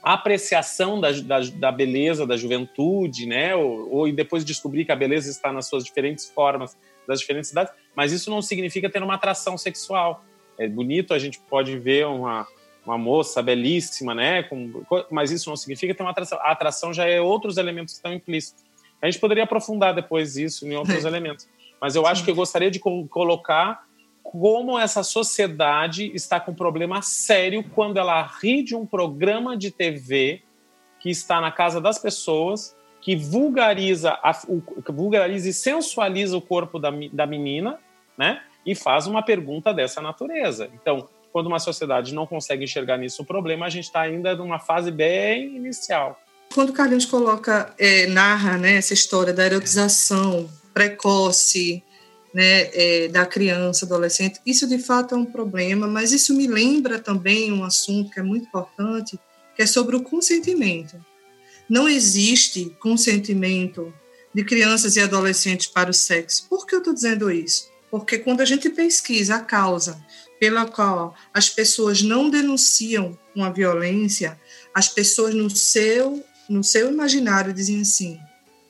apreciação da, da, da, beleza da juventude, né? Ou, ou, depois descobrir que a beleza está nas suas diferentes formas, das diferentes idades, mas isso não significa ter uma atração sexual. É bonito, a gente pode ver uma, uma moça belíssima, né? Com, mas isso não significa ter uma atração. A atração já é outros elementos que estão implícitos. A gente poderia aprofundar depois isso em outros elementos. Mas eu acho que eu gostaria de colocar como essa sociedade está com um problema sério quando ela ri de um programa de TV que está na casa das pessoas, que vulgariza, a, o, vulgariza e sensualiza o corpo da, da menina, né? E faz uma pergunta dessa natureza. Então, quando uma sociedade não consegue enxergar nisso o problema, a gente está ainda numa fase bem inicial. Quando o Carlinhos coloca, é, narra né, essa história da erotização precoce, né, é, da criança, adolescente. Isso de fato é um problema, mas isso me lembra também um assunto que é muito importante, que é sobre o consentimento. Não existe consentimento de crianças e adolescentes para o sexo. Por que eu estou dizendo isso? Porque quando a gente pesquisa a causa pela qual as pessoas não denunciam uma violência, as pessoas no seu no seu imaginário dizem assim: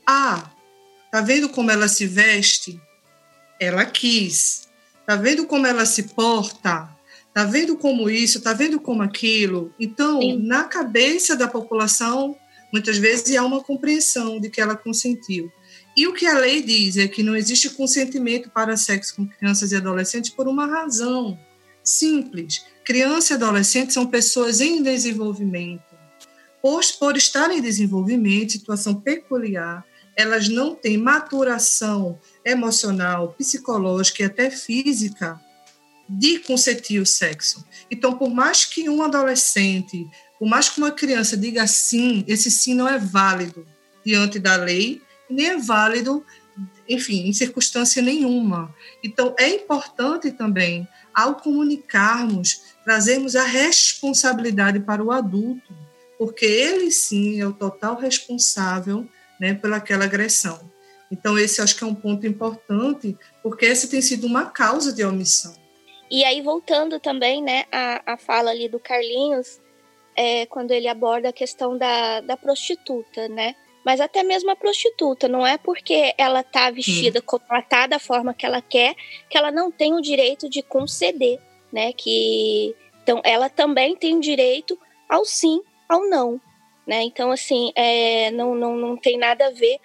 "Ah, tá vendo como ela se veste? Ela quis. Tá vendo como ela se porta? Tá vendo como isso? Tá vendo como aquilo? Então, Sim. na cabeça da população, muitas vezes há uma compreensão de que ela consentiu. E o que a lei diz é que não existe consentimento para sexo com crianças e adolescentes por uma razão simples. Criança e adolescente são pessoas em desenvolvimento. Por, por estar em desenvolvimento, situação peculiar, elas não têm maturação emocional, psicológica e até física de consentir o sexo. Então, por mais que um adolescente, por mais que uma criança diga sim, esse sim não é válido diante da lei, nem é válido, enfim, em circunstância nenhuma. Então, é importante também, ao comunicarmos, trazermos a responsabilidade para o adulto, porque ele sim é o total responsável né, pelaquela agressão. Então, esse acho que é um ponto importante, porque essa tem sido uma causa de omissão. E aí, voltando também né, a, a fala ali do Carlinhos, é, quando ele aborda a questão da, da prostituta, né? Mas até mesmo a prostituta, não é porque ela tá vestida, hum. como ela tá da forma que ela quer, que ela não tem o direito de conceder, né? Que, então, ela também tem direito ao sim, ao não, né? Então, assim, é, não, não, não tem nada a ver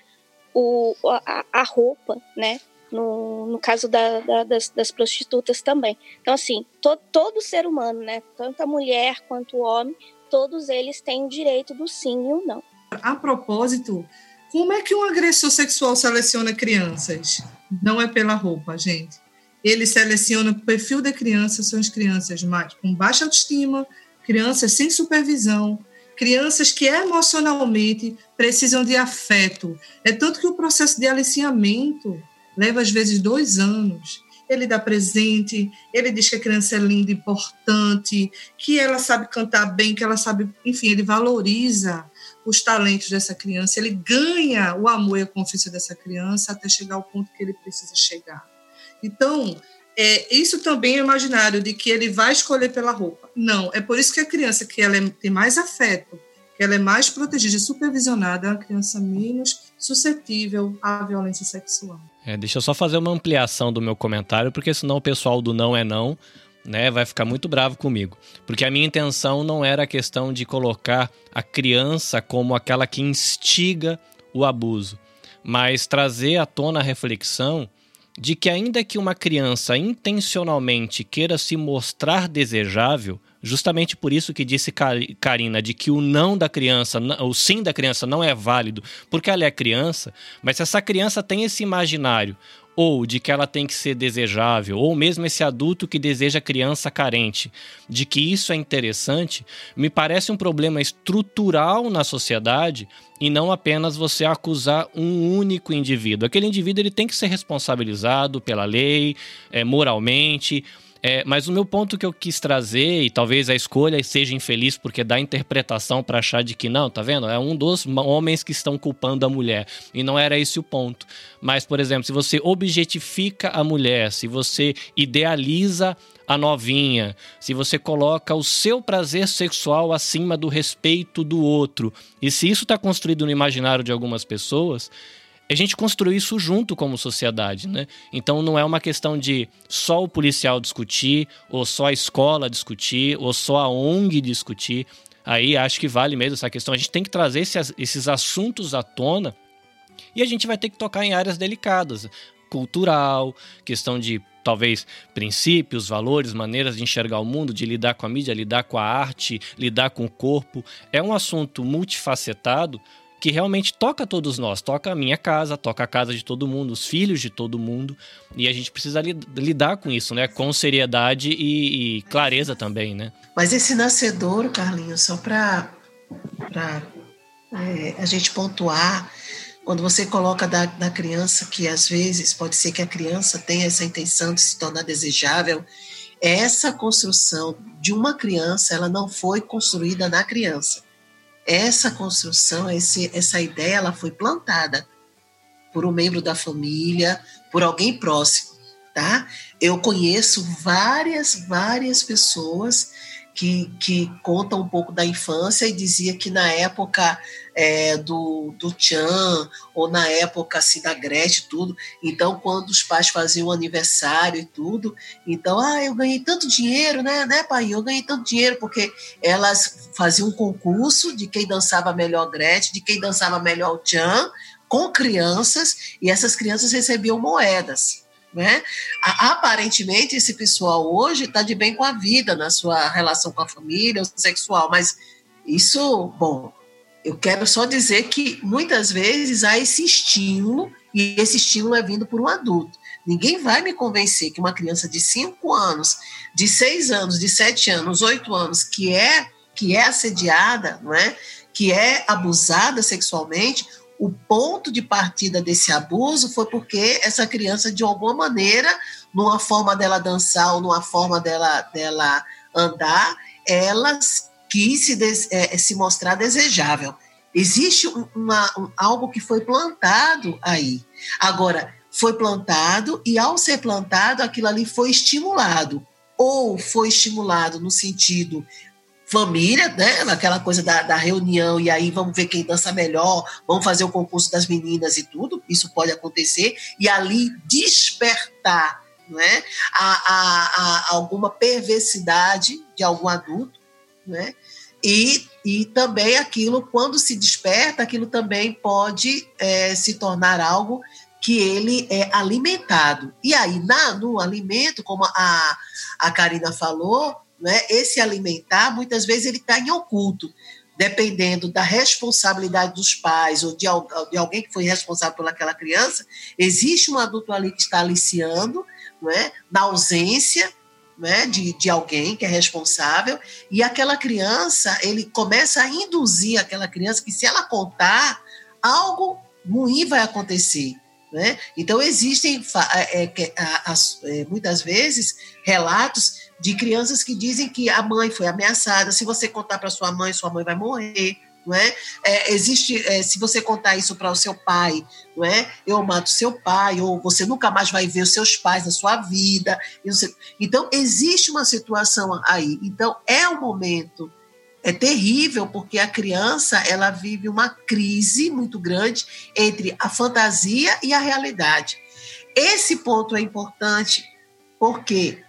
o, a, a roupa, né? No, no caso da, da, das, das, prostitutas também. Então, assim, to, todo ser humano, né? Tanto a mulher quanto o homem, todos eles têm o direito do sim e o não. A propósito, como é que um agressor sexual seleciona crianças? Não é pela roupa, gente. Ele seleciona o perfil da criança, são as crianças mais, com baixa autoestima, crianças sem supervisão, crianças que emocionalmente precisam de afeto. É tanto que o processo de aliciamento leva às vezes dois anos. Ele dá presente, ele diz que a criança é linda, importante, que ela sabe cantar bem, que ela sabe, enfim, ele valoriza os talentos dessa criança, ele ganha o amor e a confiança dessa criança até chegar ao ponto que ele precisa chegar. Então, é, isso também é imaginário de que ele vai escolher pela roupa. Não, é por isso que a criança que ela é, tem mais afeto, que ela é mais protegida e supervisionada, é uma criança menos suscetível à violência sexual. É, deixa eu só fazer uma ampliação do meu comentário, porque senão o pessoal do não é não né, vai ficar muito bravo comigo. Porque a minha intenção não era a questão de colocar a criança como aquela que instiga o abuso, mas trazer à tona a reflexão de que, ainda que uma criança intencionalmente queira se mostrar desejável, justamente por isso que disse Karina, de que o não da criança, o sim da criança não é válido, porque ela é criança, mas se essa criança tem esse imaginário ou de que ela tem que ser desejável, ou mesmo esse adulto que deseja criança carente, de que isso é interessante, me parece um problema estrutural na sociedade e não apenas você acusar um único indivíduo. Aquele indivíduo ele tem que ser responsabilizado pela lei, é, moralmente, É, mas o meu ponto que eu quis trazer, e talvez a escolha seja infeliz porque dá interpretação para achar de que não, tá vendo? É um dos homens que estão culpando a mulher. E não era esse o ponto. Mas, por exemplo, se você objetifica a mulher, se você idealiza a novinha, se você coloca o seu prazer sexual acima do respeito do outro, e se isso está construído no imaginário de algumas pessoas, a gente construiu isso junto como sociedade, né? Então não é uma questão de só o policial discutir, ou só a escola discutir, ou só a ONG discutir. Aí acho que vale mesmo essa questão. A gente tem que trazer esses, esses assuntos à tona e a gente vai ter que tocar em áreas delicadas cultural, questão de talvez princípios, valores, maneiras de enxergar o mundo, de lidar com a mídia, lidar com a arte, lidar com o corpo. É um assunto multifacetado que realmente toca todos nós, toca a minha casa, toca a casa de todo mundo, os filhos de todo mundo, e a gente precisa lidar com isso, né, com seriedade e, e clareza também, né. Mas esse nascedouro, Carlinhos, só para é, a gente pontuar, quando você coloca da, da criança, que às vezes pode ser que a criança tenha essa intenção de se tornar desejável, essa construção de uma criança, ela não foi construída na criança. Essa construção, esse, essa ideia, ela foi plantada por um membro da família, por alguém próximo, tá? Eu conheço várias, várias pessoas que, que conta um pouco da infância e dizia que na época é, do, do Tchan, ou na época assim, da Gretchen, tudo, então quando os pais faziam aniversário e tudo, então, ah, eu ganhei tanto dinheiro, né, né, pai? Eu ganhei tanto dinheiro, porque elas faziam um concurso de quem dançava melhor Gretchen, de quem dançava melhor o Tchan, com crianças, e essas crianças recebiam moedas. Né? Aparentemente, esse pessoal hoje está de bem com a vida na sua relação com a família, sexual, mas isso, bom, eu quero só dizer que muitas vezes há esse estímulo, e esse estímulo é vindo por um adulto. Ninguém vai me convencer que uma criança de 5 anos, de 6 anos, de 7 anos, 8 anos, que é, que é assediada, não é? que é abusada sexualmente, o ponto de partida desse abuso foi porque essa criança, de alguma maneira, numa forma dela dançar ou numa forma dela, dela andar, ela quis se, des, é, se mostrar desejável. Existe uma, um, algo que foi plantado aí. Agora, foi plantado e, ao ser plantado, aquilo ali foi estimulado. Ou foi estimulado no sentido família, né? Aquela coisa da, da, reunião, e aí vamos ver quem dança melhor, vamos fazer o concurso das meninas e tudo, isso pode acontecer, e ali despertar não é? a, a, a alguma perversidade de algum adulto, né? E, e também aquilo, quando se desperta, aquilo também pode é, se tornar algo que ele é alimentado. E aí, na, no alimento, como a, a Karina falou, né, esse alimentar, muitas vezes ele está em oculto, dependendo da responsabilidade dos pais ou de, de alguém que foi responsável por aquela criança, existe um adulto ali que está aliciando, não é? na ausência né, de, de alguém que é responsável, e aquela criança, ele começa a induzir aquela criança que se ela contar, algo ruim vai acontecer. Né? Então, existem é, é, é, muitas vezes relatos de crianças que dizem que a mãe foi ameaçada. Se você contar para sua mãe, sua mãe vai morrer. Não é? é existe, é, se você contar isso para o seu pai, não é? Eu mato seu pai, ou você nunca mais vai ver os seus pais na sua vida. Então, existe uma situação aí. Então, é um momento é terrível porque a criança ela vive uma crise muito grande entre a fantasia e a realidade. Esse ponto é importante porque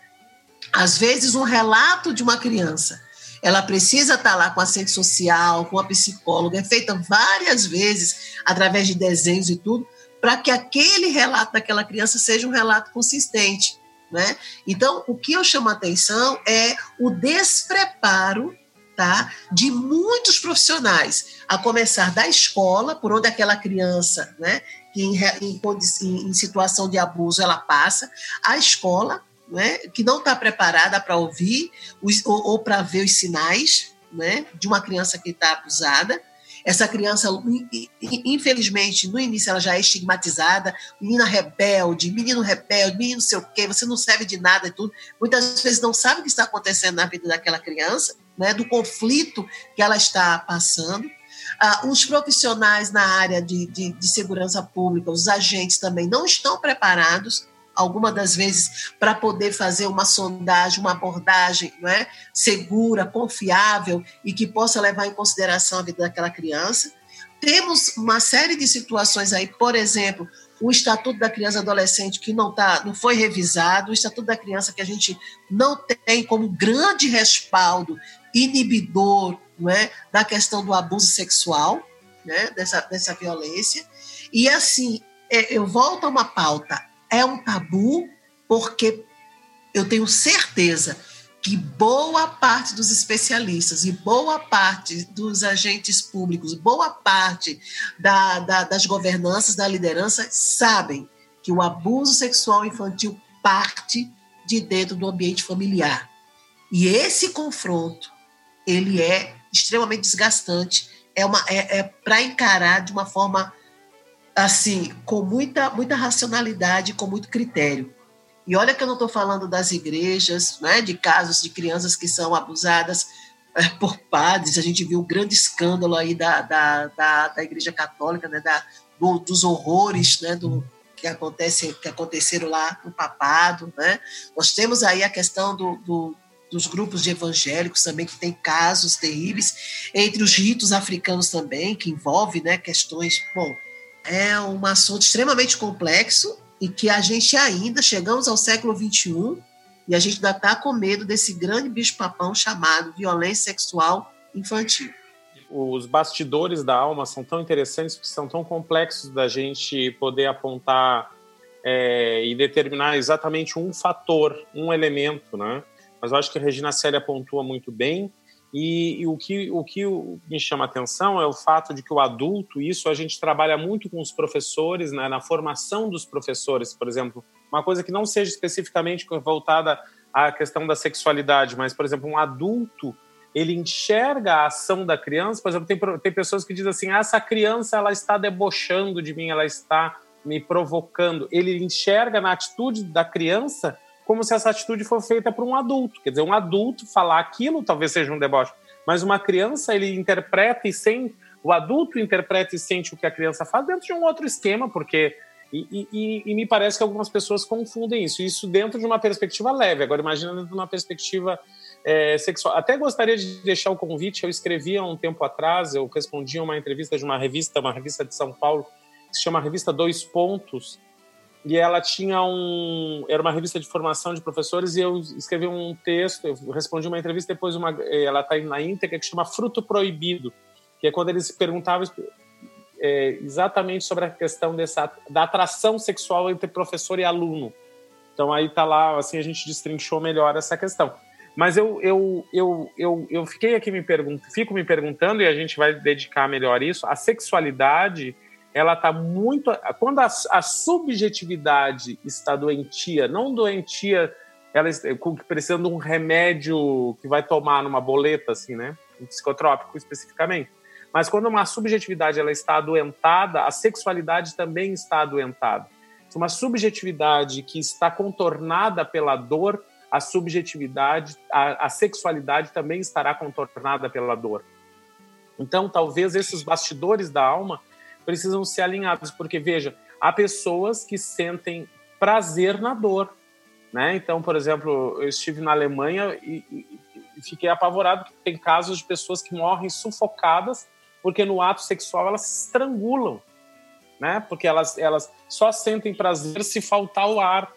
às vezes, um relato de uma criança, ela precisa estar lá com a assistente social, com a psicóloga, é feita várias vezes através de desenhos e tudo, para que aquele relato daquela criança seja um relato consistente. Né? Então, o que eu chamo a atenção é o despreparo tá, de muitos profissionais, a começar da escola, por onde aquela criança, né, que em, em, em situação de abuso ela passa, a escola, né, que não está preparada para ouvir os, ou, ou para ver os sinais né, de uma criança que está abusada. essa criança, infelizmente, no início ela já é estigmatizada, menina rebelde, menino rebelde, menino não sei o quê, você não serve de nada e tudo. Muitas vezes não sabe o que está acontecendo na vida daquela criança, né, do conflito que ela está passando. Ah, os profissionais na área de, de, de segurança pública, os agentes também não estão preparados algumas das vezes para poder fazer uma sondagem, uma abordagem não é? segura, confiável e que possa levar em consideração a vida daquela criança. Temos uma série de situações aí, por exemplo, o Estatuto da Criança e Adolescente que não, tá, não foi revisado, o Estatuto da Criança que a gente não tem como grande respaldo inibidor não é, da questão do abuso sexual, né, dessa, dessa violência. E assim, é, eu volto a uma pauta é um tabu porque eu tenho certeza que boa parte dos especialistas e boa parte dos agentes públicos, boa parte da, da, das governanças, da liderança, sabem que o abuso sexual infantil parte de dentro do ambiente familiar. E esse confronto, ele é extremamente desgastante, é, uma, é, é para encarar de uma forma assim, com muita, muita racionalidade, com muito critério. E olha que eu não estou falando das igrejas, né, de casos de crianças que são abusadas é, por padres. A gente viu um grande escândalo aí da, da, da, da Igreja Católica, né, da, do, dos horrores né, do, que, acontece, que aconteceram lá no papado. Né? Nós temos aí a questão do, do dos grupos de evangélicos também, que tem casos terríveis, entre os ritos africanos também, que envolve né, questões, bom, é um assunto extremamente complexo e que a gente ainda chegamos ao século XXI e a gente ainda está com medo desse grande bicho-papão chamado violência sexual infantil. Os bastidores da alma são tão interessantes, porque são tão complexos da gente poder apontar é, e determinar exatamente um fator, um elemento, né? Mas eu acho que a Regina Célia pontua muito bem e, e, o, que, o que me chama atenção é o fato de que o adulto, isso a gente trabalha muito com os professores, né, na formação dos professores, por exemplo, uma coisa que não seja especificamente voltada à questão da sexualidade, mas, por exemplo, um adulto, ele enxerga a ação da criança, por exemplo, tem, tem pessoas que dizem assim, ah, essa criança ela está debochando de mim, ela está me provocando. Ele enxerga na atitude da criança como se essa atitude for feita por um adulto. Quer dizer, um adulto falar aquilo talvez seja um deboche, mas uma criança ele interpreta e sente, o adulto interpreta e sente o que a criança faz dentro de um outro esquema, porque e, e, e, me parece que algumas pessoas confundem isso. Isso dentro de uma perspectiva leve. Agora, imagina dentro de uma perspectiva é, sexual. Até gostaria de deixar o convite. Eu escrevi há um tempo atrás, eu respondi a uma entrevista de uma revista, uma revista de São Paulo, que se chama Revista Dois Pontos, e ela tinha um era uma revista de formação de professores e eu escrevi um texto eu respondi uma entrevista depois uma ela está na íntegra que chama fruto proibido que é quando eles perguntavam é, exatamente sobre a questão dessa da atração sexual entre professor e aluno. Então aí tá lá assim a gente destrinchou melhor essa questão. Mas eu eu eu eu, eu fiquei aqui me perguntando fico me perguntando e a gente vai dedicar melhor isso a sexualidade ela está muito. Quando a, a, subjetividade está doentia, não doentia, ela precisando de um remédio que vai tomar numa boleta, assim, né? Um psicotrópico especificamente. Mas quando uma subjetividade ela está adoentada, a sexualidade também está adoentada. Uma subjetividade que está contornada pela dor, a subjetividade, a, a sexualidade também estará contornada pela dor. Então, talvez esses bastidores da alma precisam ser alinhados, porque veja, há pessoas que sentem prazer na dor, né? Então, por exemplo, eu estive na Alemanha e, e, fiquei apavorado que tem casos de pessoas que morrem sufocadas porque no ato sexual elas se estrangulam, né? Porque elas, elas só sentem prazer se faltar o ar.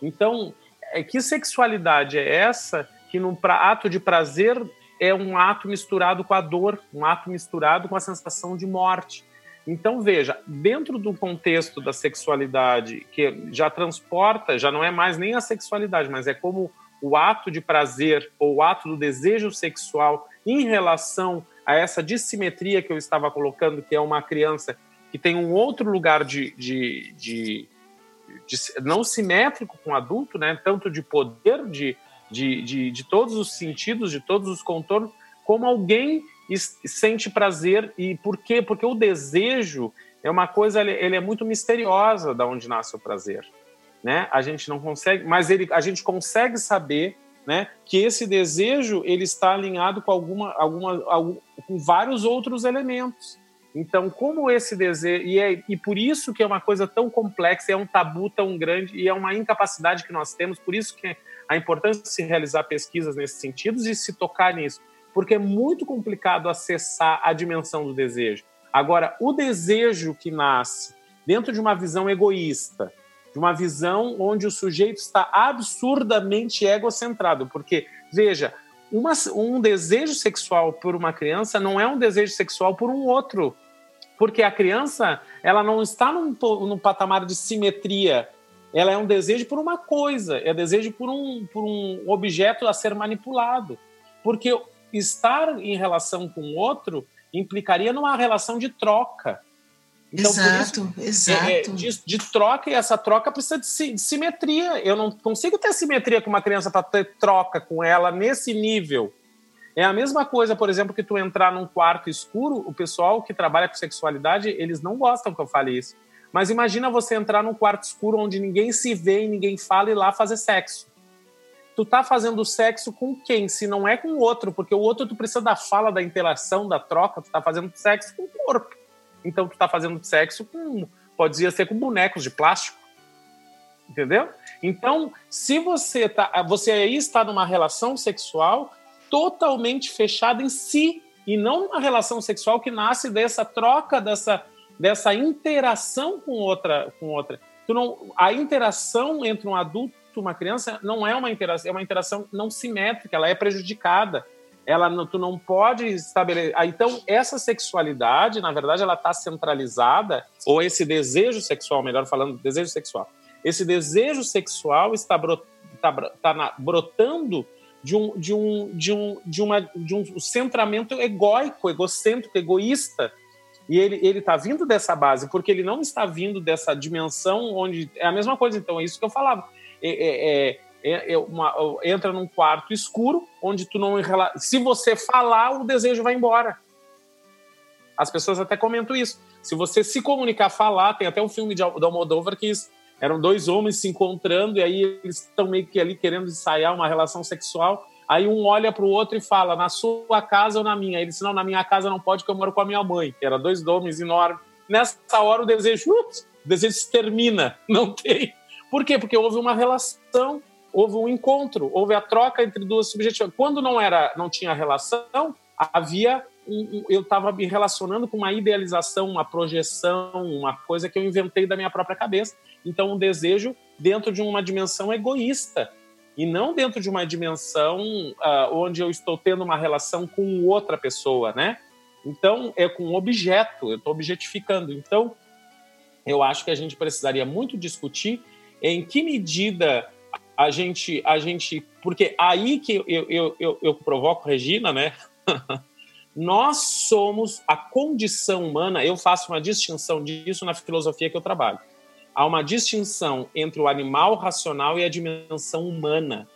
Então, é que sexualidade é essa que no ato de prazer é um ato misturado com a dor, um ato misturado com a sensação de morte. Então, veja, dentro do contexto da sexualidade, que já transporta, já não é mais nem a sexualidade, mas é como o ato de prazer ou o ato do desejo sexual em relação a essa dissimetria que eu estava colocando, que é uma criança que tem um outro lugar de, de, de, de não simétrico com o adulto, né? tanto de poder, de, de, de, de todos os sentidos, de todos os contornos, como alguém e sente prazer. E por quê? Porque o desejo é uma coisa, ele, é muito misteriosa da onde nasce o prazer. Né? A gente não consegue, mas ele, a gente consegue saber né, que esse desejo ele está alinhado com alguma, alguma, algum, com vários outros elementos. Então, como esse desejo e, é, e por isso que é uma coisa tão complexa, é um tabu tão grande e é uma incapacidade que nós temos. Por isso que a importância de se realizar pesquisas nesses sentidos e se tocar nisso, porque é muito complicado acessar a dimensão do desejo. Agora, o desejo que nasce dentro de uma visão egoísta, de uma visão onde o sujeito está absurdamente egocentrado, porque, veja, uma, um desejo sexual por uma criança não é um desejo sexual por um outro, porque a criança ela não está num, num patamar de simetria, ela é um desejo por uma coisa, é desejo por um, por um objeto a ser manipulado, porque estar em relação com o outro implicaria numa relação de troca. Então, exato, isso, exato. É, é, de, de, troca, e essa troca precisa de, de, simetria. Eu não consigo ter simetria com uma criança para ter troca com ela nesse nível. É a mesma coisa, por exemplo, que tu entrar num quarto escuro, o pessoal que trabalha com sexualidade, eles não gostam que eu fale isso. Mas imagina você entrar num quarto escuro onde ninguém se vê e ninguém fala e lá fazer sexo tu tá fazendo sexo com quem? Se não é com o outro, porque o outro tu precisa da fala, da interação, da troca, tu tá fazendo sexo com o corpo. Então tu tá fazendo sexo com, pode ser com bonecos de plástico. Entendeu? Então, se você tá, você aí está numa relação sexual totalmente fechada em si e não numa relação sexual que nasce dessa troca, dessa dessa interação com outra com outra. Tu não, a interação entre um adulto uma criança não é uma interação, é uma interação não simétrica, ela é prejudicada. Ela, tu não pode estabelecer. Ah, então, essa sexualidade, na verdade, ela está centralizada, ou esse desejo sexual, melhor falando, desejo sexual. Esse desejo sexual está, brot, tá, tá na, brotando de um, de um, de um, de uma, de um centramento egóico, egocêntrico, egoísta. E ele ele está vindo dessa base, porque ele não está vindo dessa dimensão onde é a mesma coisa. Então é isso que eu falava. É é, é, é, é, uma, entra num quarto escuro, onde tu não. Se você falar, o desejo vai embora. As pessoas até comentam isso. Se você se comunicar, falar, tem até um filme de, Almodóvar que eram dois homens se encontrando e aí eles estão meio que ali querendo ensaiar uma relação sexual. Aí um olha para o outro e fala, na sua casa ou na minha? Ele disse, não, na minha casa não pode, porque eu moro com a minha mãe, era dois homens enormes. Nessa hora o desejo, ups, o desejo se termina, não tem. Por quê? Porque houve uma relação, houve um encontro, houve a troca entre duas subjetivas. Quando não era, não tinha relação, havia um, eu estava me relacionando com uma idealização, uma projeção, uma coisa que eu inventei da minha própria cabeça. Então, um desejo dentro de uma dimensão egoísta e não dentro de uma dimensão uh, onde eu estou tendo uma relação com outra pessoa, né? Então, é com um objeto, eu estou objetificando. Então, eu acho que a gente precisaria muito discutir em que medida a gente, a gente porque aí que eu, eu, eu, eu provoco Regina, né? Nós somos a condição humana, eu faço uma distinção disso na filosofia que eu trabalho. Há uma distinção entre o animal racional e a dimensão humana.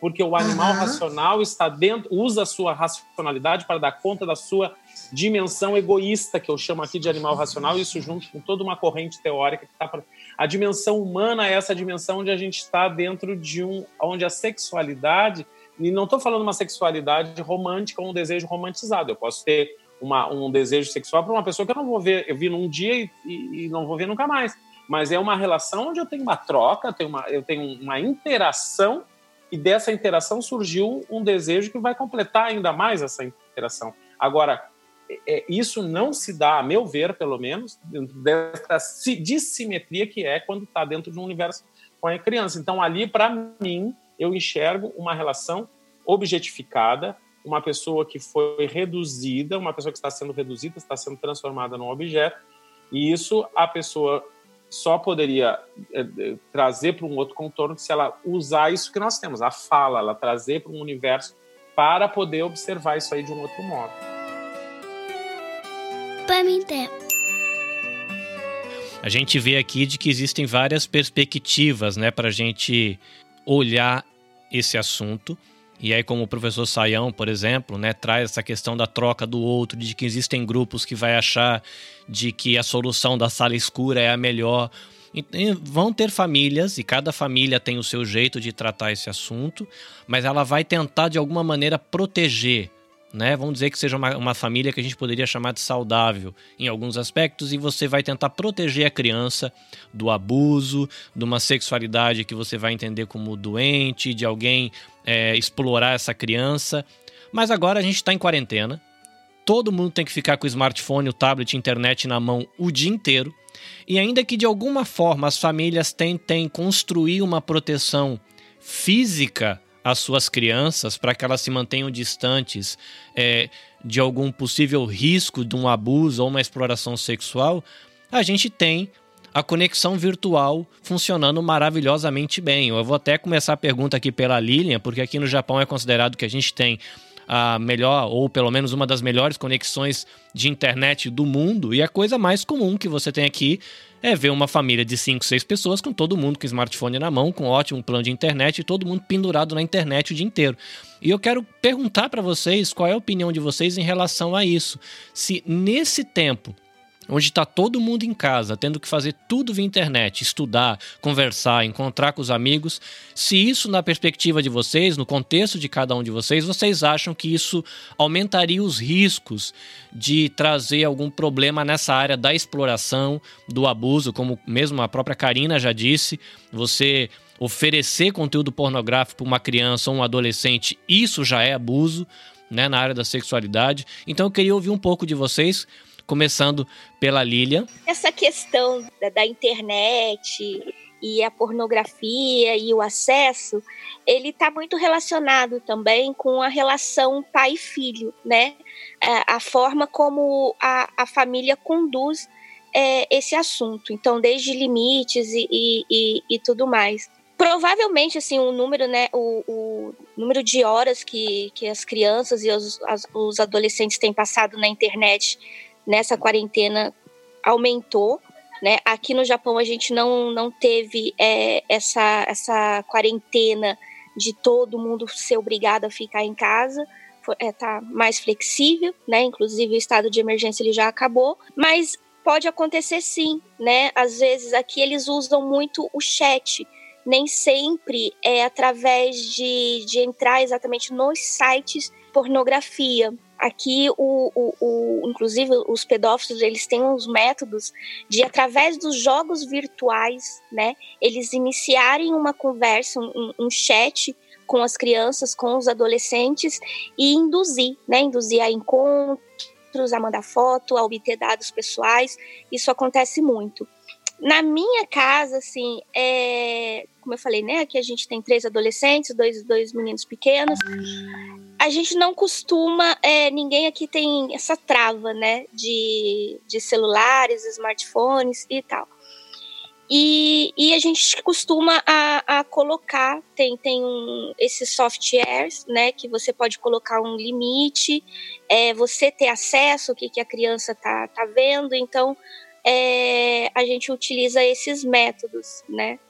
Porque o animal uhum. racional está dentro, usa a sua racionalidade para dar conta da sua dimensão egoísta, que eu chamo aqui de animal racional, isso junto com toda uma corrente teórica que está a dimensão humana é essa dimensão onde a gente está dentro de um. onde a sexualidade. E não estou falando uma sexualidade romântica ou um desejo romantizado. Eu posso ter uma, um desejo sexual para uma pessoa que eu não vou ver, eu vi num dia e, e, e, não vou ver nunca mais. Mas é uma relação onde eu tenho uma troca, tenho uma, eu tenho uma interação, e dessa interação surgiu um desejo que vai completar ainda mais essa interação. Agora, é, isso não se dá, a meu ver, pelo menos, dessa dissimetria que é quando está dentro de um universo com a criança. Então, ali, para mim, eu enxergo uma relação objetificada, uma pessoa que foi reduzida, uma pessoa que está sendo reduzida, está sendo transformada num objeto, e isso a pessoa só poderia é, trazer para um outro contorno se ela usar isso que nós temos, a fala, ela trazer para um universo para poder observar isso aí de um outro modo A gente vê aqui de que existem várias perspectivas, né, para a gente olhar esse assunto. E aí, como o professor Saião, por exemplo, né, traz essa questão da troca do outro, de que existem grupos que vai achar de que a solução da sala escura é a melhor. Vão ter famílias, e cada família tem o seu jeito de tratar esse assunto, mas ela vai tentar de alguma maneira proteger né? Vamos dizer que seja uma, uma, família que a gente poderia chamar de saudável em alguns aspectos, e você vai tentar proteger a criança do abuso, de uma sexualidade que você vai entender como doente, de alguém é, explorar essa criança. Mas agora a gente está em quarentena, todo mundo tem que ficar com o smartphone, o tablet, internet na mão o dia inteiro. E ainda que de alguma forma as famílias tentem construir uma proteção física às suas crianças para que elas se mantenham distantes é, de algum possível risco de um abuso ou uma exploração sexual, a gente tem a conexão virtual funcionando maravilhosamente bem. Eu vou até começar a pergunta aqui pela Lilian, porque aqui no Japão é considerado que a gente tem a melhor, ou pelo menos uma das melhores conexões de internet do mundo, e a coisa mais comum que você tem aqui é ver uma família de 5, 6 pessoas com todo mundo com smartphone na mão, com ótimo plano de internet e todo mundo pendurado na internet o dia inteiro. E eu quero perguntar para vocês qual é a opinião de vocês em relação a isso. Se nesse tempo onde está todo mundo em casa, tendo que fazer tudo via internet, estudar, conversar, encontrar com os amigos, se isso, na perspectiva de vocês, no contexto de cada um de vocês, vocês acham que isso aumentaria os riscos de trazer algum problema nessa área da exploração, do abuso, como mesmo a própria Karina já disse, você oferecer conteúdo pornográfico para uma criança ou um adolescente, isso já é abuso, né, na área da sexualidade. Então eu queria ouvir um pouco de vocês começando pela Lilian. Essa questão da, da internet e a pornografia e o acesso, ele está muito relacionado também com a relação pai-filho, né? A, a, forma como a, a família conduz é, esse assunto. Então, desde limites e, e, e, e, tudo mais. Provavelmente, assim, o número, né, o, o número de horas que, que as crianças e os, as, os adolescentes têm passado na internet nessa quarentena aumentou. Né? Aqui no Japão a gente não, não teve é, essa, essa quarentena de todo mundo ser obrigado a ficar em casa. Está é, tá mais flexível, né? Inclusive o estado de emergência ele já acabou, mas pode acontecer sim, né? Às vezes aqui eles usam muito o chat, nem sempre é através de, de entrar exatamente nos sites pornografia. Aqui, o, o, o, inclusive, os pedófilos, eles têm uns métodos de, através dos jogos virtuais, né, eles iniciarem uma conversa, um, um chat com as crianças, com os adolescentes e induzir, né, induzir a encontros, a mandar foto, a obter dados pessoais. Isso acontece muito. Na minha casa, assim, é, como eu falei, né? Aqui a gente tem três adolescentes, dois, dois meninos pequenos. A gente não costuma, é, ninguém aqui tem essa trava, né? De, de celulares, smartphones e tal. E, e a gente costuma a, a colocar, tem, tem um, esses softwares, né? Que você pode colocar um limite, é, você ter acesso ao que, que a criança tá, tá vendo. Então, é, a gente utiliza esses métodos, né?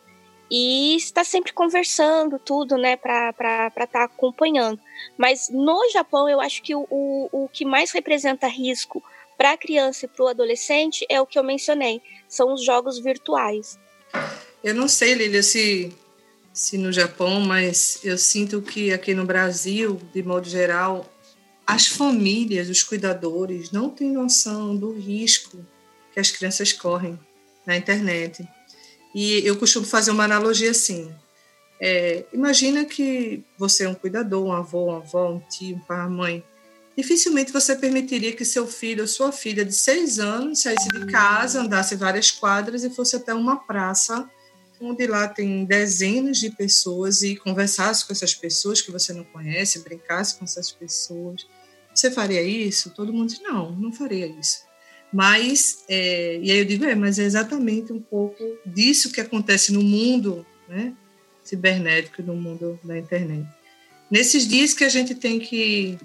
E está sempre conversando tudo, né, para estar tá acompanhando. Mas no Japão, eu acho que o, o, o que mais representa risco para a criança e para o adolescente é o que eu mencionei, são os jogos virtuais. Eu não sei, Lilia, se, se no Japão, mas eu sinto que aqui no Brasil, de modo geral, as famílias, os cuidadores, não têm noção do risco que as crianças correm na internet. E eu costumo fazer uma analogia assim. É, imagina que você é um cuidador, um avô, uma avó, um tio, um pai, uma mãe. Dificilmente você permitiria que seu filho ou sua filha de seis anos saísse de casa, andasse várias quadras e fosse até uma praça onde lá tem dezenas de pessoas e conversasse com essas pessoas que você não conhece, brincasse com essas pessoas. Você faria isso? Todo mundo diz, não, não faria isso. Mas, é, e aí eu digo, é, mas é exatamente um pouco disso que acontece no mundo né, cibernético, no mundo da internet. Nesses dias que a gente tem que,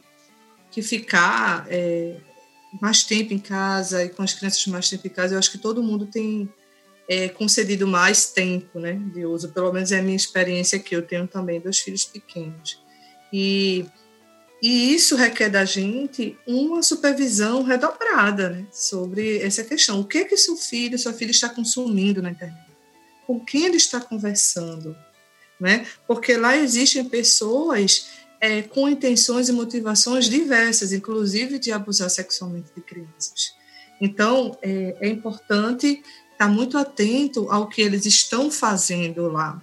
que ficar é, mais tempo em casa e com as crianças mais tempo em casa, eu acho que todo mundo tem é, concedido mais tempo né, de uso, pelo menos é a minha experiência aqui, eu tenho também dois filhos pequenos. E, e isso requer da gente uma supervisão redobrada né, sobre essa questão. O que que seu filho, sua filha está consumindo na internet? Com quem ele está conversando? Né? Porque lá existem pessoas é, com intenções e motivações diversas, inclusive de abusar sexualmente de crianças. Então, é, é importante estar muito atento ao que eles estão fazendo lá.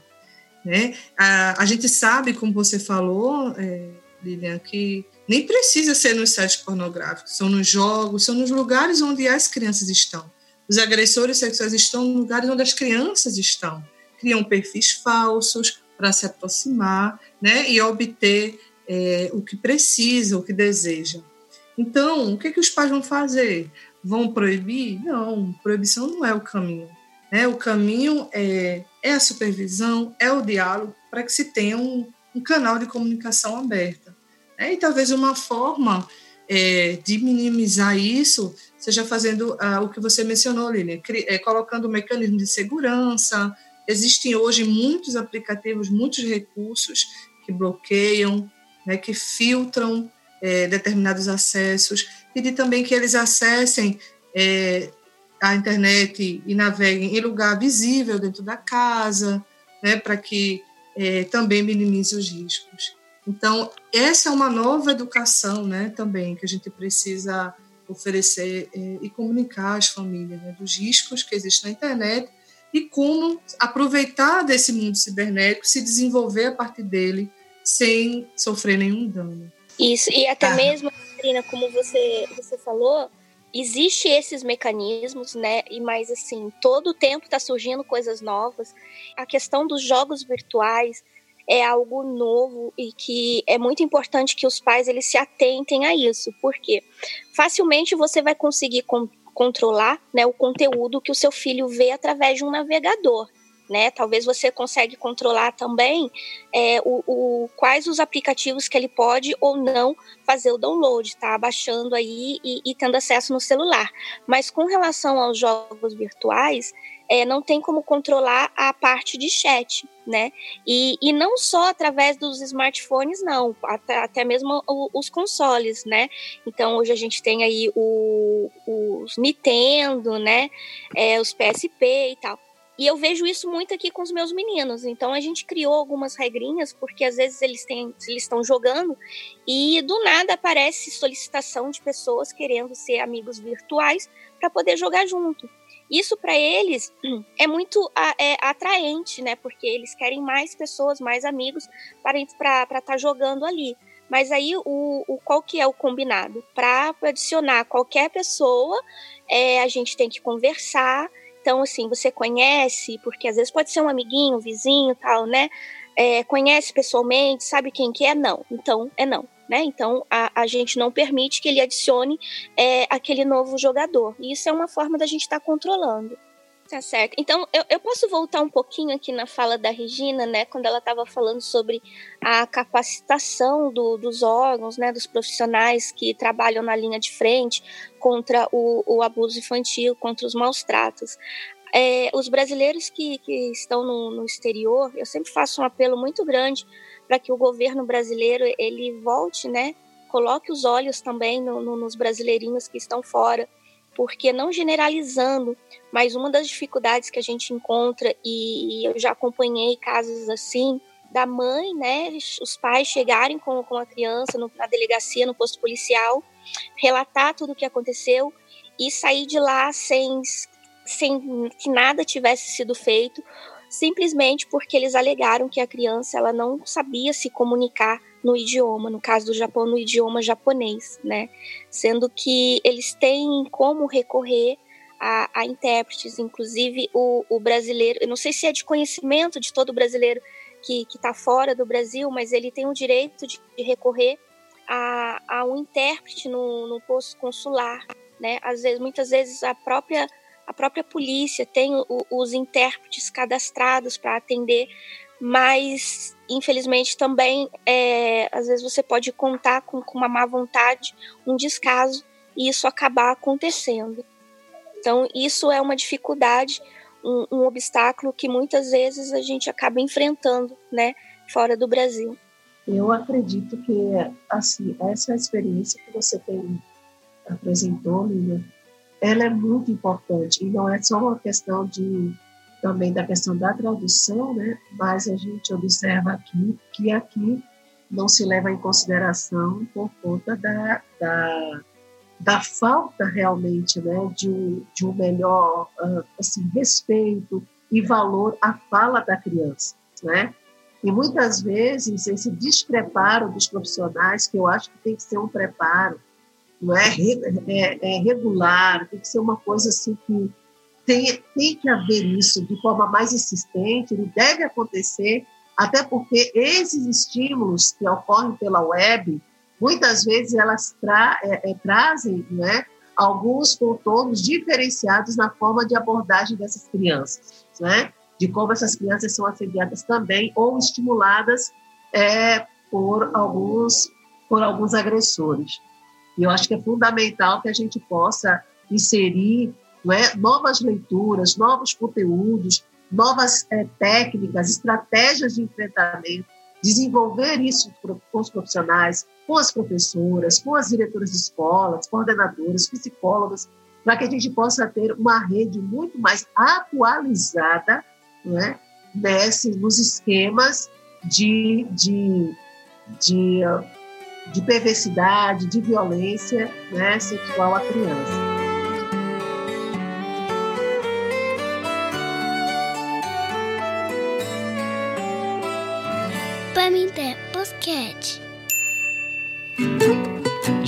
Né? A, a gente sabe, como você falou, é, Lilian, que nem precisa ser nos sites pornográficos, são nos jogos, são nos lugares onde as crianças estão. Os agressores sexuais estão no lugares onde as crianças estão. Criam perfis falsos para se aproximar né, e obter é, o que precisa, o que deseja. Então, o que, que os pais vão fazer? Vão proibir? Não, proibição não é o caminho. Né? O caminho é, é a supervisão, é o diálogo, para que se tenha um, um canal de comunicação aberta. Né? E talvez uma forma é, de minimizar isso seja fazendo ah, o que você mencionou, Lilian, é, colocando um mecanismo de segurança. Existem hoje muitos aplicativos, muitos recursos que bloqueiam, né, que filtram é, determinados acessos. Pedir também que eles acessem é, a internet e naveguem em lugar visível dentro da casa, né, para que é, também minimize os riscos. Então, essa é uma nova educação né, também que a gente precisa oferecer é, e comunicar às famílias né, dos riscos que existem na internet e como aproveitar desse mundo cibernético, se desenvolver a partir dele sem sofrer nenhum dano. Isso, e até tá. mesmo, Karina, como você, você falou, existe esses mecanismos, né? E mais assim, todo o tempo está surgindo coisas novas. A questão dos jogos virtuais é algo novo e que é muito importante que os pais eles se atentem a isso, porque facilmente você vai conseguir controlar, né, o conteúdo que o seu filho vê através de um navegador né? Talvez você consegue controlar também é, o, o, quais os aplicativos que ele pode ou não fazer o download, tá? Baixando aí e, e tendo acesso no celular. Mas com relação aos jogos virtuais, é, não tem como controlar a parte de chat, né? E, e não só através dos smartphones, não, até, até mesmo os consoles, né? Então hoje a gente tem aí o, os Nintendo, né? É, os PSP e tal. E eu vejo isso muito aqui com os meus meninos. Então a gente criou algumas regrinhas, porque às vezes eles têm, eles estão jogando e do nada aparece solicitação de pessoas querendo ser amigos virtuais para poder jogar junto. Isso para eles é muito é, atraente, né? Porque eles querem mais pessoas, mais amigos para estar tá jogando ali. Mas aí o, o qual que é o combinado? Para adicionar qualquer pessoa, é, a gente tem que conversar então, assim, você conhece, porque às vezes pode ser um amiguinho, um vizinho, tal, né? É, conhece pessoalmente, sabe quem que é? Não. Então, é não. Né? Então, a, a gente não permite que ele adicione é, aquele novo jogador. E isso é uma forma da gente estar tá controlando. Tá certo. Então, eu, eu posso voltar um pouquinho aqui na fala da Regina, né? Quando ela estava falando sobre a capacitação do, dos órgãos, né? Dos profissionais que trabalham na linha de frente contra o, o abuso infantil, contra os maus tratos. É, os brasileiros que, que estão no, no exterior, eu sempre faço um apelo muito grande para que o governo brasileiro ele volte, né? Coloque os olhos também no, no, nos brasileirinhos que estão fora porque não generalizando, mas uma das dificuldades que a gente encontra, e, eu já acompanhei casos assim, da mãe, né, os pais chegarem com, com a criança no, na delegacia, no posto policial, relatar tudo o que aconteceu e sair de lá sem, sem que nada tivesse sido feito, simplesmente porque eles alegaram que a criança ela não sabia se comunicar no idioma, no caso do Japão, no idioma japonês, né? Sendo que eles têm como recorrer a, a intérpretes, inclusive o, o, brasileiro, eu não sei se é de conhecimento de todo brasileiro que está fora do Brasil, mas ele tem o direito de, de recorrer a, a, um intérprete no, no posto consular, né? Às vezes, muitas vezes a própria a própria polícia tem o, os intérpretes cadastrados para atender mas infelizmente também é, às vezes você pode contar com, com, uma má vontade, um descaso e isso acabar acontecendo. Então isso é uma dificuldade, um, um obstáculo que muitas vezes a gente acaba enfrentando, né, fora do Brasil. Eu acredito que, assim, essa experiência que você tem apresentou, Lilian, ela é muito importante e não é só uma questão de também da questão da tradução, né? Mas a gente observa aqui que aqui não se leva em consideração por conta da, da, da falta realmente, né? De um, de um melhor ah, assim respeito e valor à fala da criança, né? E muitas vezes esse despreparo dos profissionais, que eu acho que tem que ser um preparo, não é, é, é regular, tem que ser uma coisa assim que tem, tem que haver isso de forma mais insistente, ele deve acontecer, até porque esses estímulos que ocorrem pela web, muitas vezes elas tra, é, é, trazem né, alguns contornos diferenciados na forma de abordagem dessas crianças, né? de como essas crianças são assediadas também ou estimuladas é, por alguns por alguns agressores. E eu acho que é fundamental que a gente possa inserir é, novas leituras, novos conteúdos, novas é, técnicas, estratégias de enfrentamento, desenvolver isso com os profissionais, com as professoras, com as diretoras de escolas, coordenadoras, psicólogas, para que a gente possa ter uma rede muito mais atualizada né, nesse, nos esquemas de, de, de, de perversidade, de violência né, sexual à criança.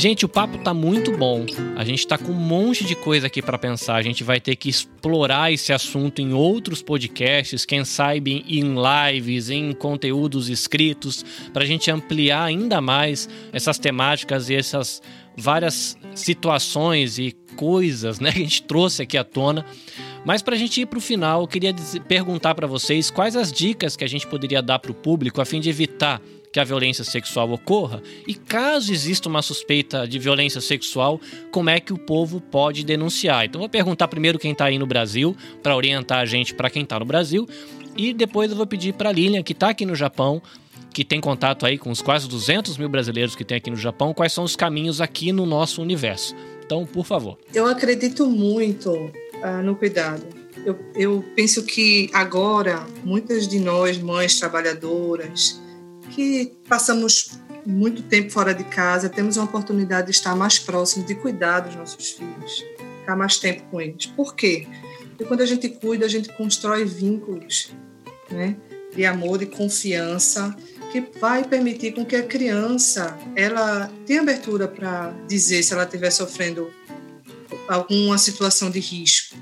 Gente, o papo tá muito bom. A gente tá com um monte de coisa aqui para pensar. A gente vai ter que explorar esse assunto em outros podcasts, quem sabe em lives, em conteúdos escritos, para a gente ampliar ainda mais essas temáticas e essas várias situações e coisas né, que a gente trouxe aqui à tona. Mas para a gente ir para o final, eu queria perguntar para vocês quais as dicas que a gente poderia dar para o público a fim de evitar que a violência sexual ocorra e caso exista uma suspeita de violência sexual, como é que o povo pode denunciar. Então vou perguntar primeiro quem está aí no Brasil para orientar a gente para quem está no Brasil e depois eu vou pedir para a Lilian que está aqui no Japão que tem contato aí com os quase 200 mil brasileiros que tem aqui no Japão, quais são os caminhos aqui no nosso universo. Então, por favor. Eu acredito muito uh, no cuidado. Eu, eu penso que agora, muitas de nós, mães trabalhadoras, que passamos muito tempo fora de casa, temos uma oportunidade de estar mais próximo, de cuidar dos nossos filhos, ficar mais tempo com eles. Por quê? Porque quando a gente cuida, a gente constrói vínculos né, de amor e confiança que vai permitir com que a criança ela tenha abertura para dizer se ela estiver sofrendo alguma situação de risco.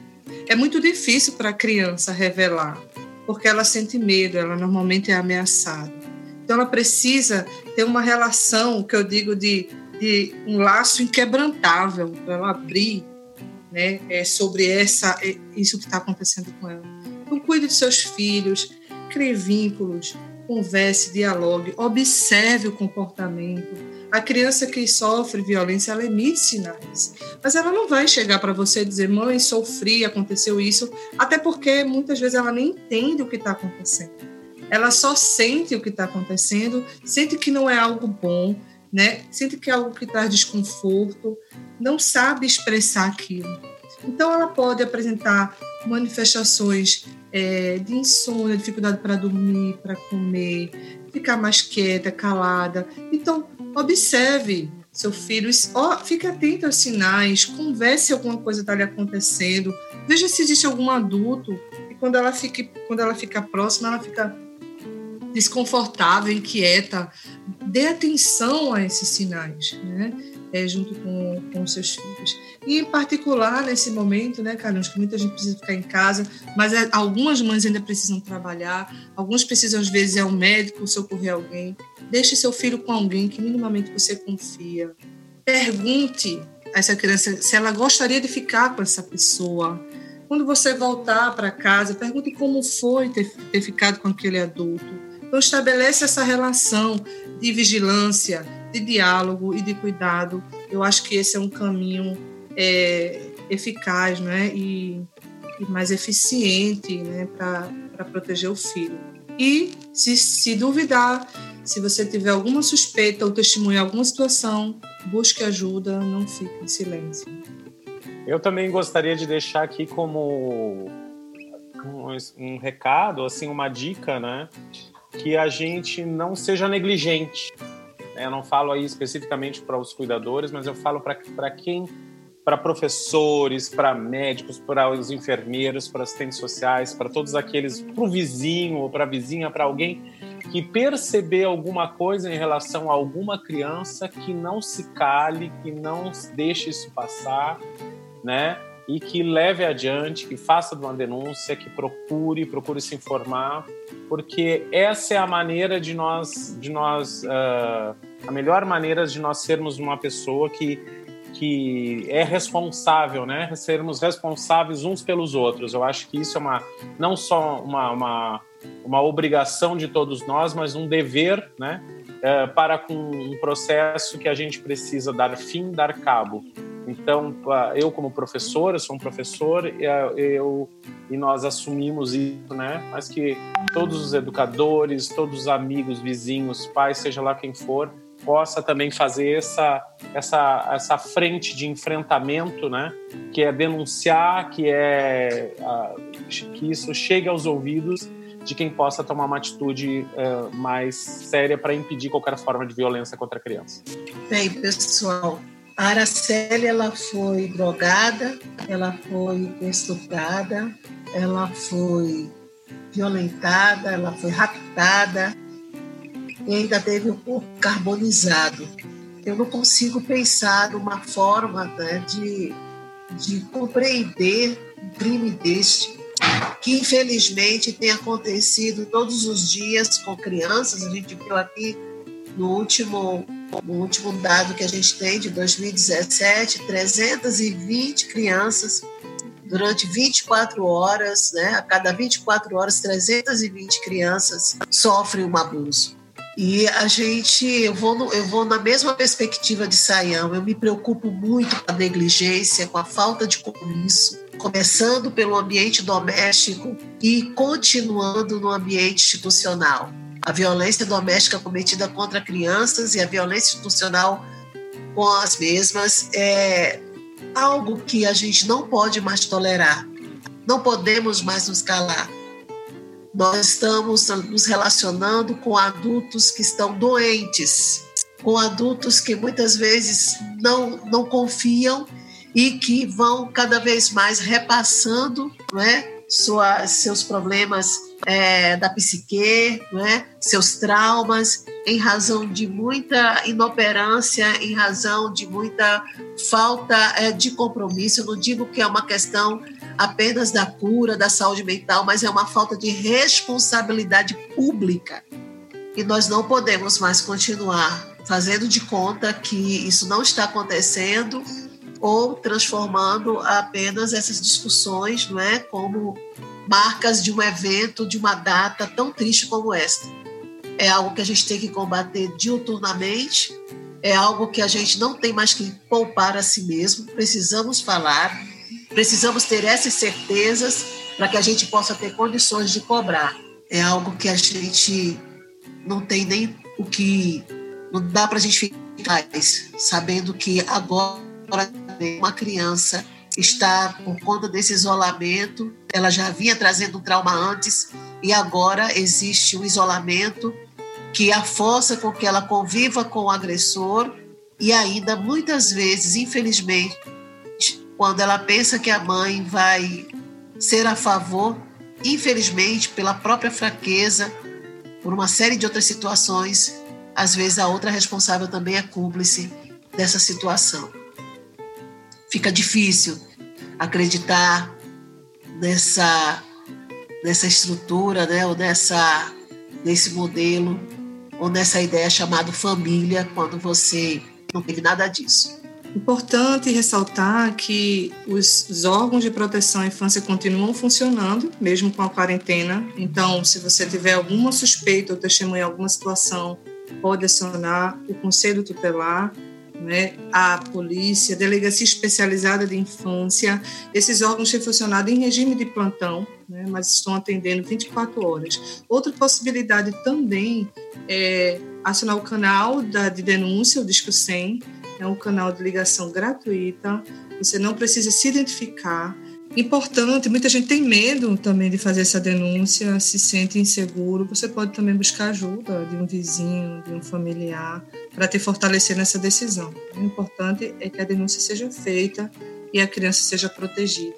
É muito difícil para a criança revelar, porque ela sente medo, ela normalmente é ameaçada. Então, ela precisa ter uma relação, que eu digo, de, de um laço inquebrantável, para ela abrir né, é, sobre essa, é, isso que está acontecendo com ela. Então, cuide de seus filhos, crie vínculos, converse, dialogue, observe o comportamento. A criança que sofre violência, ela emite sinais, mas ela não vai chegar para você e dizer, mãe, sofri, aconteceu isso, até porque muitas vezes ela nem entende o que está acontecendo ela só sente o que está acontecendo, sente que não é algo bom, né? Sente que é algo que traz desconforto, não sabe expressar aquilo. Então, ela pode apresentar manifestações é, de insônia, dificuldade para dormir, para comer, ficar mais quieta, calada. Então, observe seu filho, ó, fique atento aos sinais, converse se alguma coisa está lhe acontecendo, veja se existe algum adulto e quando ela fique, quando ela fica próxima, ela fica desconfortável, inquieta, dê atenção a esses sinais, né? É, junto com, com seus filhos. E, em particular, nesse momento, né, Carlos, que muita gente precisa ficar em casa, mas é, algumas mães ainda precisam trabalhar, alguns precisam, às vezes, é um médico socorrer alguém. Deixe seu filho com alguém que minimamente você confia. Pergunte a essa criança se ela gostaria de ficar com essa pessoa. Quando você voltar para casa, pergunte como foi ter, ter ficado com aquele adulto então, estabelece essa relação de vigilância, de diálogo e de cuidado. Eu acho que esse é um caminho é, eficaz né? e, e mais eficiente né? para proteger o filho. E se, se duvidar, se você tiver alguma suspeita ou testemunha alguma situação, busque ajuda, não fique em silêncio. Eu também gostaria de deixar aqui como um, um recado, assim, uma dica, né? Que a gente não seja negligente. Eu não falo aí especificamente para os cuidadores, mas eu falo para quem para professores, para médicos, para os enfermeiros, para assistentes sociais, para todos aqueles, para o vizinho ou para a vizinha, para alguém que perceber alguma coisa em relação a alguma criança que não se cale, que não deixe isso passar, né? E que leve adiante, que faça uma denúncia, que procure, procure se informar, porque essa é a maneira de nós, de nós, uh, a melhor maneira de nós sermos uma pessoa que que é responsável, né? Sermos responsáveis uns pelos outros. Eu acho que isso é uma não só uma, uma, uma obrigação de todos nós, mas um dever, né? É, para com um processo que a gente precisa dar fim, dar cabo. Então, eu como professor, eu sou um professor, eu e nós assumimos isso, né? Mas que todos os educadores, todos os amigos, vizinhos, pais, seja lá quem for, possa também fazer essa, essa, essa frente de enfrentamento, né? Que é denunciar, que é que isso chegue aos ouvidos de quem possa tomar uma atitude uh, mais séria para impedir qualquer forma de violência contra a criança. Bem, pessoal, a Araceli ela foi drogada, ela foi estuprada, ela foi violentada, ela foi raptada, e ainda teve um corpo carbonizado. Eu não consigo pensar numa forma né, de, de compreender um crime deste, que infelizmente tem acontecido todos os dias com crianças. A gente viu aqui no último, no último dado que a gente tem de 2017, 320 crianças durante 24 horas, né? A cada 24 horas, 320 crianças sofrem um abuso. E a gente, eu vou, no, eu vou na mesma perspectiva de Sayão, eu me preocupo muito com a negligência, com a falta de compromisso, começando pelo ambiente doméstico e continuando no ambiente institucional. A violência doméstica cometida contra crianças e a violência institucional com as mesmas é algo que a gente não pode mais tolerar. Não podemos mais nos calar nós estamos nos relacionando com adultos que estão doentes, com adultos que muitas vezes não, não confiam e que vão cada vez mais repassando não é, Sua, seus problemas é, da psique, não é, seus traumas, em razão de muita inoperância, em razão de muita falta é, de compromisso. Eu não digo que é uma questão apenas da cura, da saúde mental, mas é uma falta de responsabilidade pública. E nós não podemos mais continuar fazendo de conta que isso não está acontecendo ou transformando apenas essas discussões, não é, como marcas de um evento, de uma data tão triste como esta. É algo que a gente tem que combater diuturnamente, é algo que a gente não tem mais que poupar a si mesmo, precisamos falar, Precisamos ter essas certezas para que a gente possa ter condições de cobrar. É algo que a gente não tem nem o que. Não dá para a gente ficar sabendo que agora uma criança está, por conta desse isolamento, ela já vinha trazendo um trauma antes e agora existe um isolamento que a força com que ela conviva com o agressor e ainda muitas vezes, infelizmente, quando ela pensa que a mãe vai ser a favor, infelizmente, pela própria fraqueza, por uma série de outras situações, às vezes a outra responsável também é cúmplice dessa situação. Fica difícil acreditar nessa nessa estrutura, né, ou nessa nesse modelo ou nessa ideia chamada família, quando você não teve nada disso. Importante ressaltar que os, os, órgãos de proteção à infância continuam funcionando, mesmo com a quarentena. Então, se você tiver alguma suspeita ou testemunha alguma situação, pode acionar o Conselho Tutelar, né, a polícia, a delegacia especializada de infância. Esses órgãos têm funcionado em regime de plantão, né, mas estão atendendo 24 horas. Outra possibilidade também é acionar o canal da, de denúncia, o Disco 100, é um canal de ligação gratuita, você não precisa se identificar, importante, muita gente tem medo também de fazer essa denúncia, se sente inseguro. Você pode também buscar ajuda de um vizinho, de um familiar, para te fortalecer nessa decisão. O importante é que a denúncia seja feita e a criança seja protegida.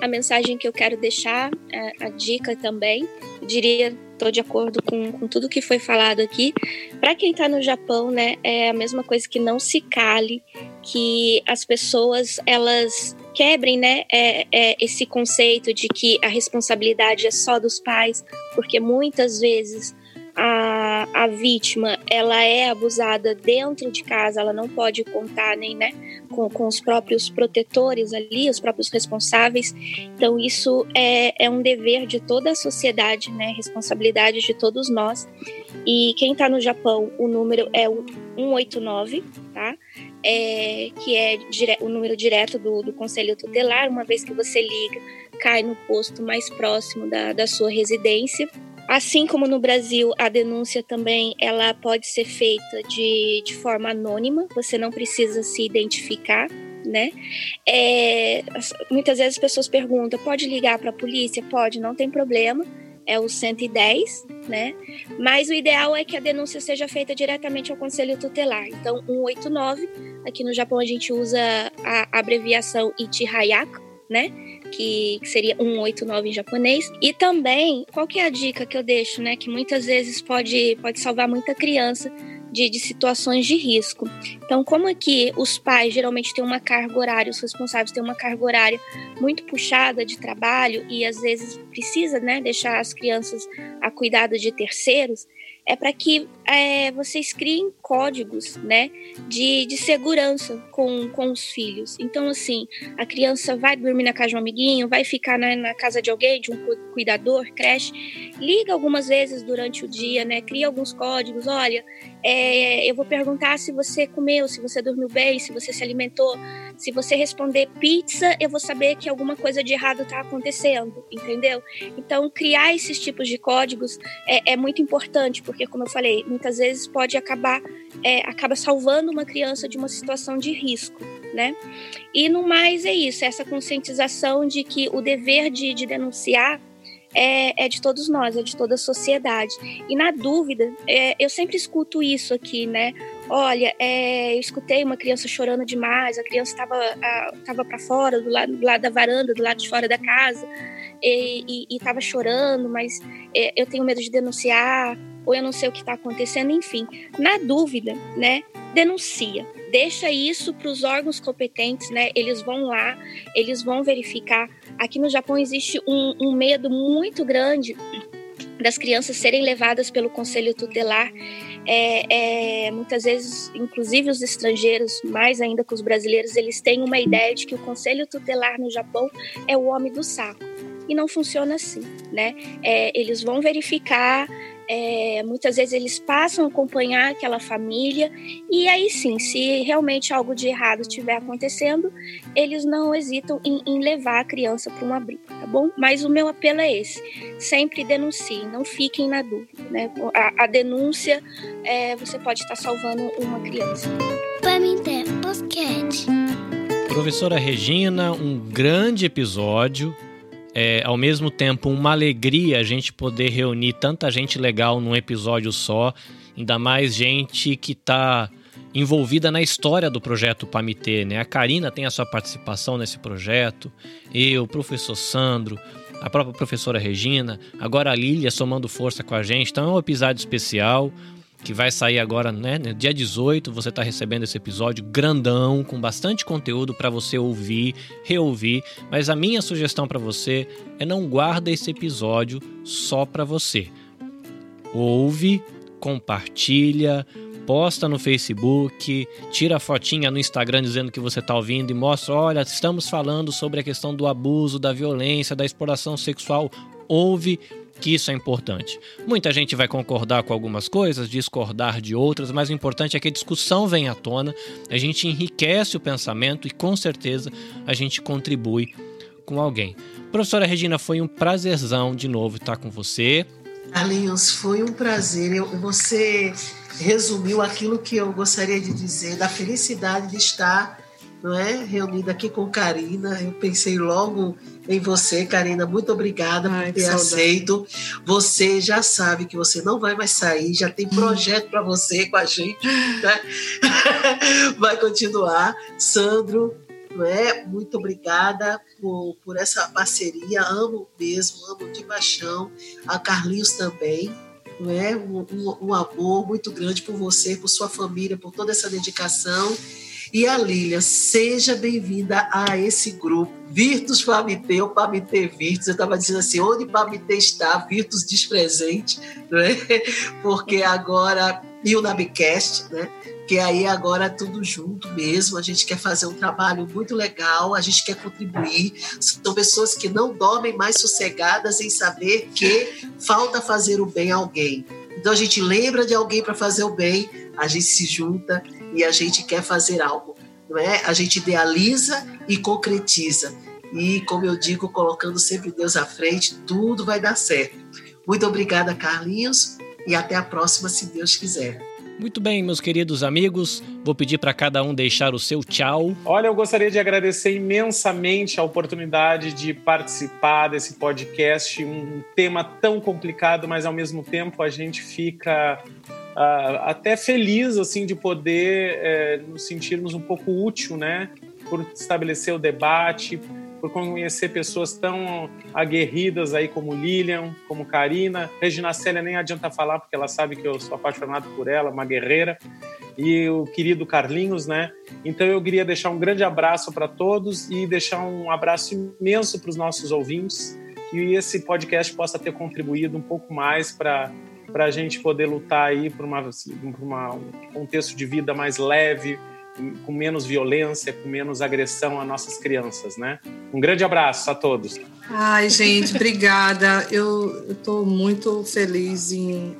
A mensagem que eu quero deixar, a, é, a dica também, diria, estou de acordo com, com tudo que foi falado aqui. Para quem está no Japão, né, é a mesma coisa que não se cale, que as pessoas elas quebrem né, é, é esse conceito de que a responsabilidade é só dos pais, porque muitas vezes a, a vítima ela é abusada dentro de casa, ela não pode contar nem né, com, com os próprios protetores ali, os próprios responsáveis. Então, isso é, é um dever de toda a sociedade, né, responsabilidade de todos nós. E quem está no Japão, o número é o 189, tá? É, que é dire, o número direto do, do Conselho Tutelar. Uma vez que você liga, cai no posto mais próximo da, da sua residência. Assim como no Brasil, a denúncia também ela pode ser feita de, de forma anônima, você não precisa se identificar, né? É, muitas vezes as pessoas perguntam: pode ligar para a polícia? Pode, não tem problema. É o 110, né? Mas o ideal é que a denúncia seja feita diretamente ao Conselho Tutelar. Então, 189, aqui no Japão a gente usa a abreviação Ichihayaka, né? Que, que, seria 189 em japonês. E também, qual que é a dica que eu deixo, né? Que muitas vezes pode, pode salvar muita criança de, de situações de risco. Então, como aqui os pais geralmente têm uma carga horária, os responsáveis têm uma carga horária muito puxada de trabalho e às vezes precisa né, deixar as crianças a cuidado de terceiros, é para que é, vocês criem códigos né, de, de segurança com, com os filhos. Então, assim, a criança vai dormir na casa de um amiguinho, vai ficar na, na casa de alguém, de um cuidador, creche, liga algumas vezes durante o dia, né, cria alguns códigos. Olha, é, eu vou perguntar se você comeu, se você dormiu bem, se você se alimentou. Se você responder pizza, eu vou saber que alguma coisa de errado está acontecendo, entendeu? Então, criar esses tipos de códigos é, é muito importante, porque, como eu falei, muitas vezes pode acabar é, acaba salvando uma criança de uma situação de risco, né? E no mais é isso, essa conscientização de que o dever de, de denunciar é, é, de todos nós, é de toda a sociedade. E na dúvida, é, eu sempre escuto isso aqui, né? Olha, é, eu escutei uma criança chorando demais, a criança estava para fora, do lado, do lado da varanda, do lado de fora da casa, e estava chorando, mas é, eu tenho medo de denunciar, ou eu não sei o que está acontecendo, enfim. Na dúvida, né, denuncia. Deixa isso para os órgãos competentes, né? Eles vão lá, eles vão verificar. Aqui no Japão existe um, um medo muito grande das crianças serem levadas pelo conselho tutelar. É, é, muitas vezes, inclusive os estrangeiros, mais ainda que os brasileiros, eles têm uma ideia de que o conselho tutelar no Japão é o homem do saco. E não funciona assim, né? É, eles vão verificar é, muitas vezes eles passam a acompanhar aquela família e aí sim, se realmente algo de errado estiver acontecendo, eles não hesitam em, em levar a criança para um abrigo, tá bom? Mas o meu apelo é esse: sempre denunciem, não fiquem na dúvida, né? A, a denúncia é, você pode estar salvando uma criança. Professora Regina, um grande episódio é, ao mesmo tempo uma alegria a gente poder reunir tanta gente legal num episódio só, ainda mais gente que está envolvida na história do projeto Pamitê, né? A Karina tem a sua participação nesse projeto, eu, o professor Sandro, a própria professora Regina, agora a Lília somando força com a gente. Então é um episódio especial que vai sair agora, né? Dia 18, você está recebendo esse episódio grandão, com bastante conteúdo para você ouvir, reouvir. Mas a minha sugestão para você é não guarda esse episódio só para você. Ouve, compartilha, posta no Facebook, tira a fotinha no Instagram dizendo que você está ouvindo e mostra: olha, estamos falando sobre a questão do abuso, da violência, da exploração sexual. Ouve, que isso é importante. Muita gente vai concordar com algumas coisas, discordar de outras, mas o importante é que a discussão venha à tona, a gente enriquece o pensamento e com certeza a gente contribui com alguém. Professora Regina, foi um prazerzão de novo estar com você. Carlinhos, foi um prazer. Eu, você resumiu aquilo que eu gostaria de dizer, da felicidade de estar não é, reunida aqui com Karina. Eu pensei logo em você, Karina. Muito obrigada Ai, por ter aceito. Você já sabe que você não vai mais sair, já tem projeto para você com a gente. Né? vai continuar. Sandro, não é? Muito obrigada por, por essa parceria. Amo mesmo, amo de paixão. A Carlinhos também. Não é? Um, um, um amor muito grande por você, por sua família, por toda essa dedicação. E a Lília, seja bem-vinda a esse grupo. Virtus Pamite ou Pamite Virtus. Eu estava dizendo assim, onde Pamite está, Virtus despresente, né? porque agora, e o Nabcast, né? que aí agora é tudo junto mesmo, a gente quer fazer um trabalho muito legal, a gente quer contribuir. São pessoas que não dormem mais sossegadas em saber que falta fazer o bem a alguém. Então a gente lembra de alguém para fazer o bem, a gente se junta e a gente quer fazer algo, não é? A gente idealiza e concretiza. E como eu digo, colocando sempre Deus à frente, tudo vai dar certo. Muito obrigada, Carlinhos, e até a próxima, se Deus quiser. Muito bem, meus queridos amigos, vou pedir para cada um deixar o seu tchau. Olha, eu gostaria de agradecer imensamente a oportunidade de participar desse podcast, um tema tão complicado, mas ao mesmo tempo a gente fica até feliz assim de poder uh, nos sentirmos um pouco útil, né, por estabelecer o debate, por conhecer pessoas tão aguerridas aí como Lilian, como Karina. Regina Célia nem adianta falar, porque ela sabe que eu sou apaixonado por ela, uma guerreira. E o querido Carlinhos, né? Então eu queria deixar um grande abraço para todos e deixar um abraço imenso para os nossos ouvintes. Que esse podcast possa ter contribuído um pouco mais para para a gente poder lutar aí por, uma, uma, um contexto de vida mais leve, com menos violência, com menos agressão às nossas crianças, né? Um grande abraço a todos. Ai, gente, obrigada. Eu estou muito feliz em,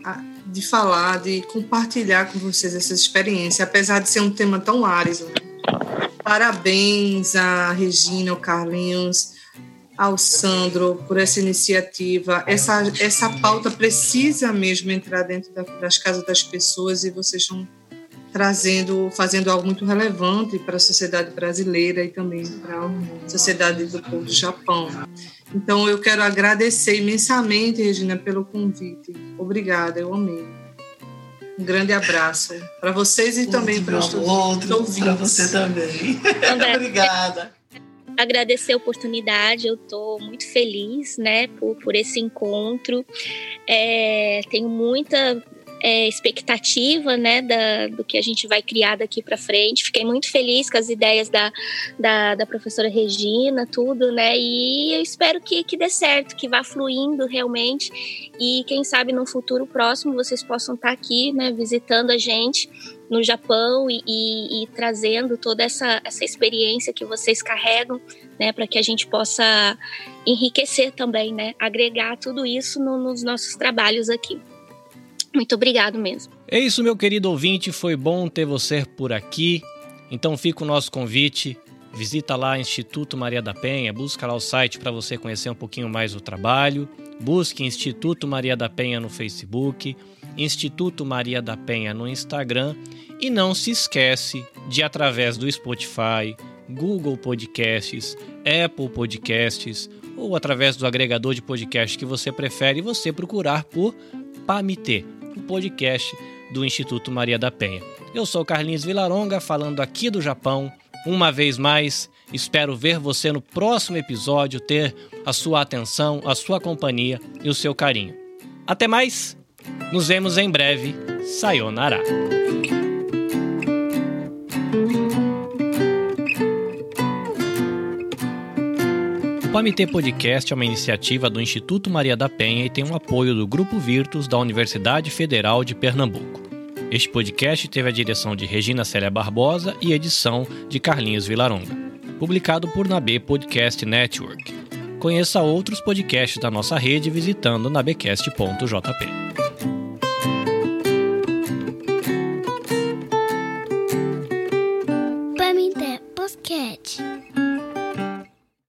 de falar, de compartilhar com vocês essa experiência, apesar de ser um tema tão árido. Parabéns a Regina, ao Carlinhos, ao Sandro por essa iniciativa. Essa, essa pauta precisa mesmo entrar dentro das casas das pessoas e vocês estão trazendo, fazendo algo muito relevante para a sociedade brasileira e também para a sociedade do povo do Japão. Então, eu quero agradecer imensamente, Regina, pelo convite. Obrigada, eu amei. Um grande abraço para vocês e outro também para os ouvintes. Para você também. Obrigada. Agradecer a oportunidade, eu estou muito feliz né, por, por esse encontro. É, tenho muita é, expectativa né, da, do que a gente vai criar daqui para frente. Fiquei muito feliz com as ideias da, da, da, professora Regina, tudo, né? E eu espero que, que dê certo, que vá fluindo realmente. E quem sabe no futuro próximo vocês possam estar aqui, né, visitando a gente no Japão e, e, e trazendo toda essa, essa experiência que vocês carregam, né, para que a gente possa enriquecer também, né, agregar tudo isso no, nos nossos trabalhos aqui. Muito obrigado mesmo. É isso, meu querido ouvinte. Foi bom ter você por aqui. Então fica o nosso convite. Visita lá Instituto Maria da Penha, busca lá o site para você conhecer um pouquinho mais o trabalho. Busque Instituto Maria da Penha no Facebook, Instituto Maria da Penha no Instagram e não se esquece de através do Spotify, Google Podcasts, Apple Podcasts ou através do agregador de podcast que você prefere, você procurar por PAMITE o podcast do Instituto Maria da Penha. Eu sou Carlinhos Vilaronga, falando aqui do Japão. Uma vez mais, espero ver você no próximo episódio, ter a sua atenção, a sua companhia e o seu carinho. Até mais, nos vemos em breve. Sayonara. O PAMT Podcast é uma iniciativa do Instituto Maria da Penha e tem o um apoio do Grupo Virtus da Universidade Federal de Pernambuco. Este podcast teve a direção de Regina Célia Barbosa e edição de Carlinhos Vilaronga. Publicado por Nabe Podcast Network. Conheça outros podcasts da nossa rede visitando nabecast.jp. PAMT Podcast.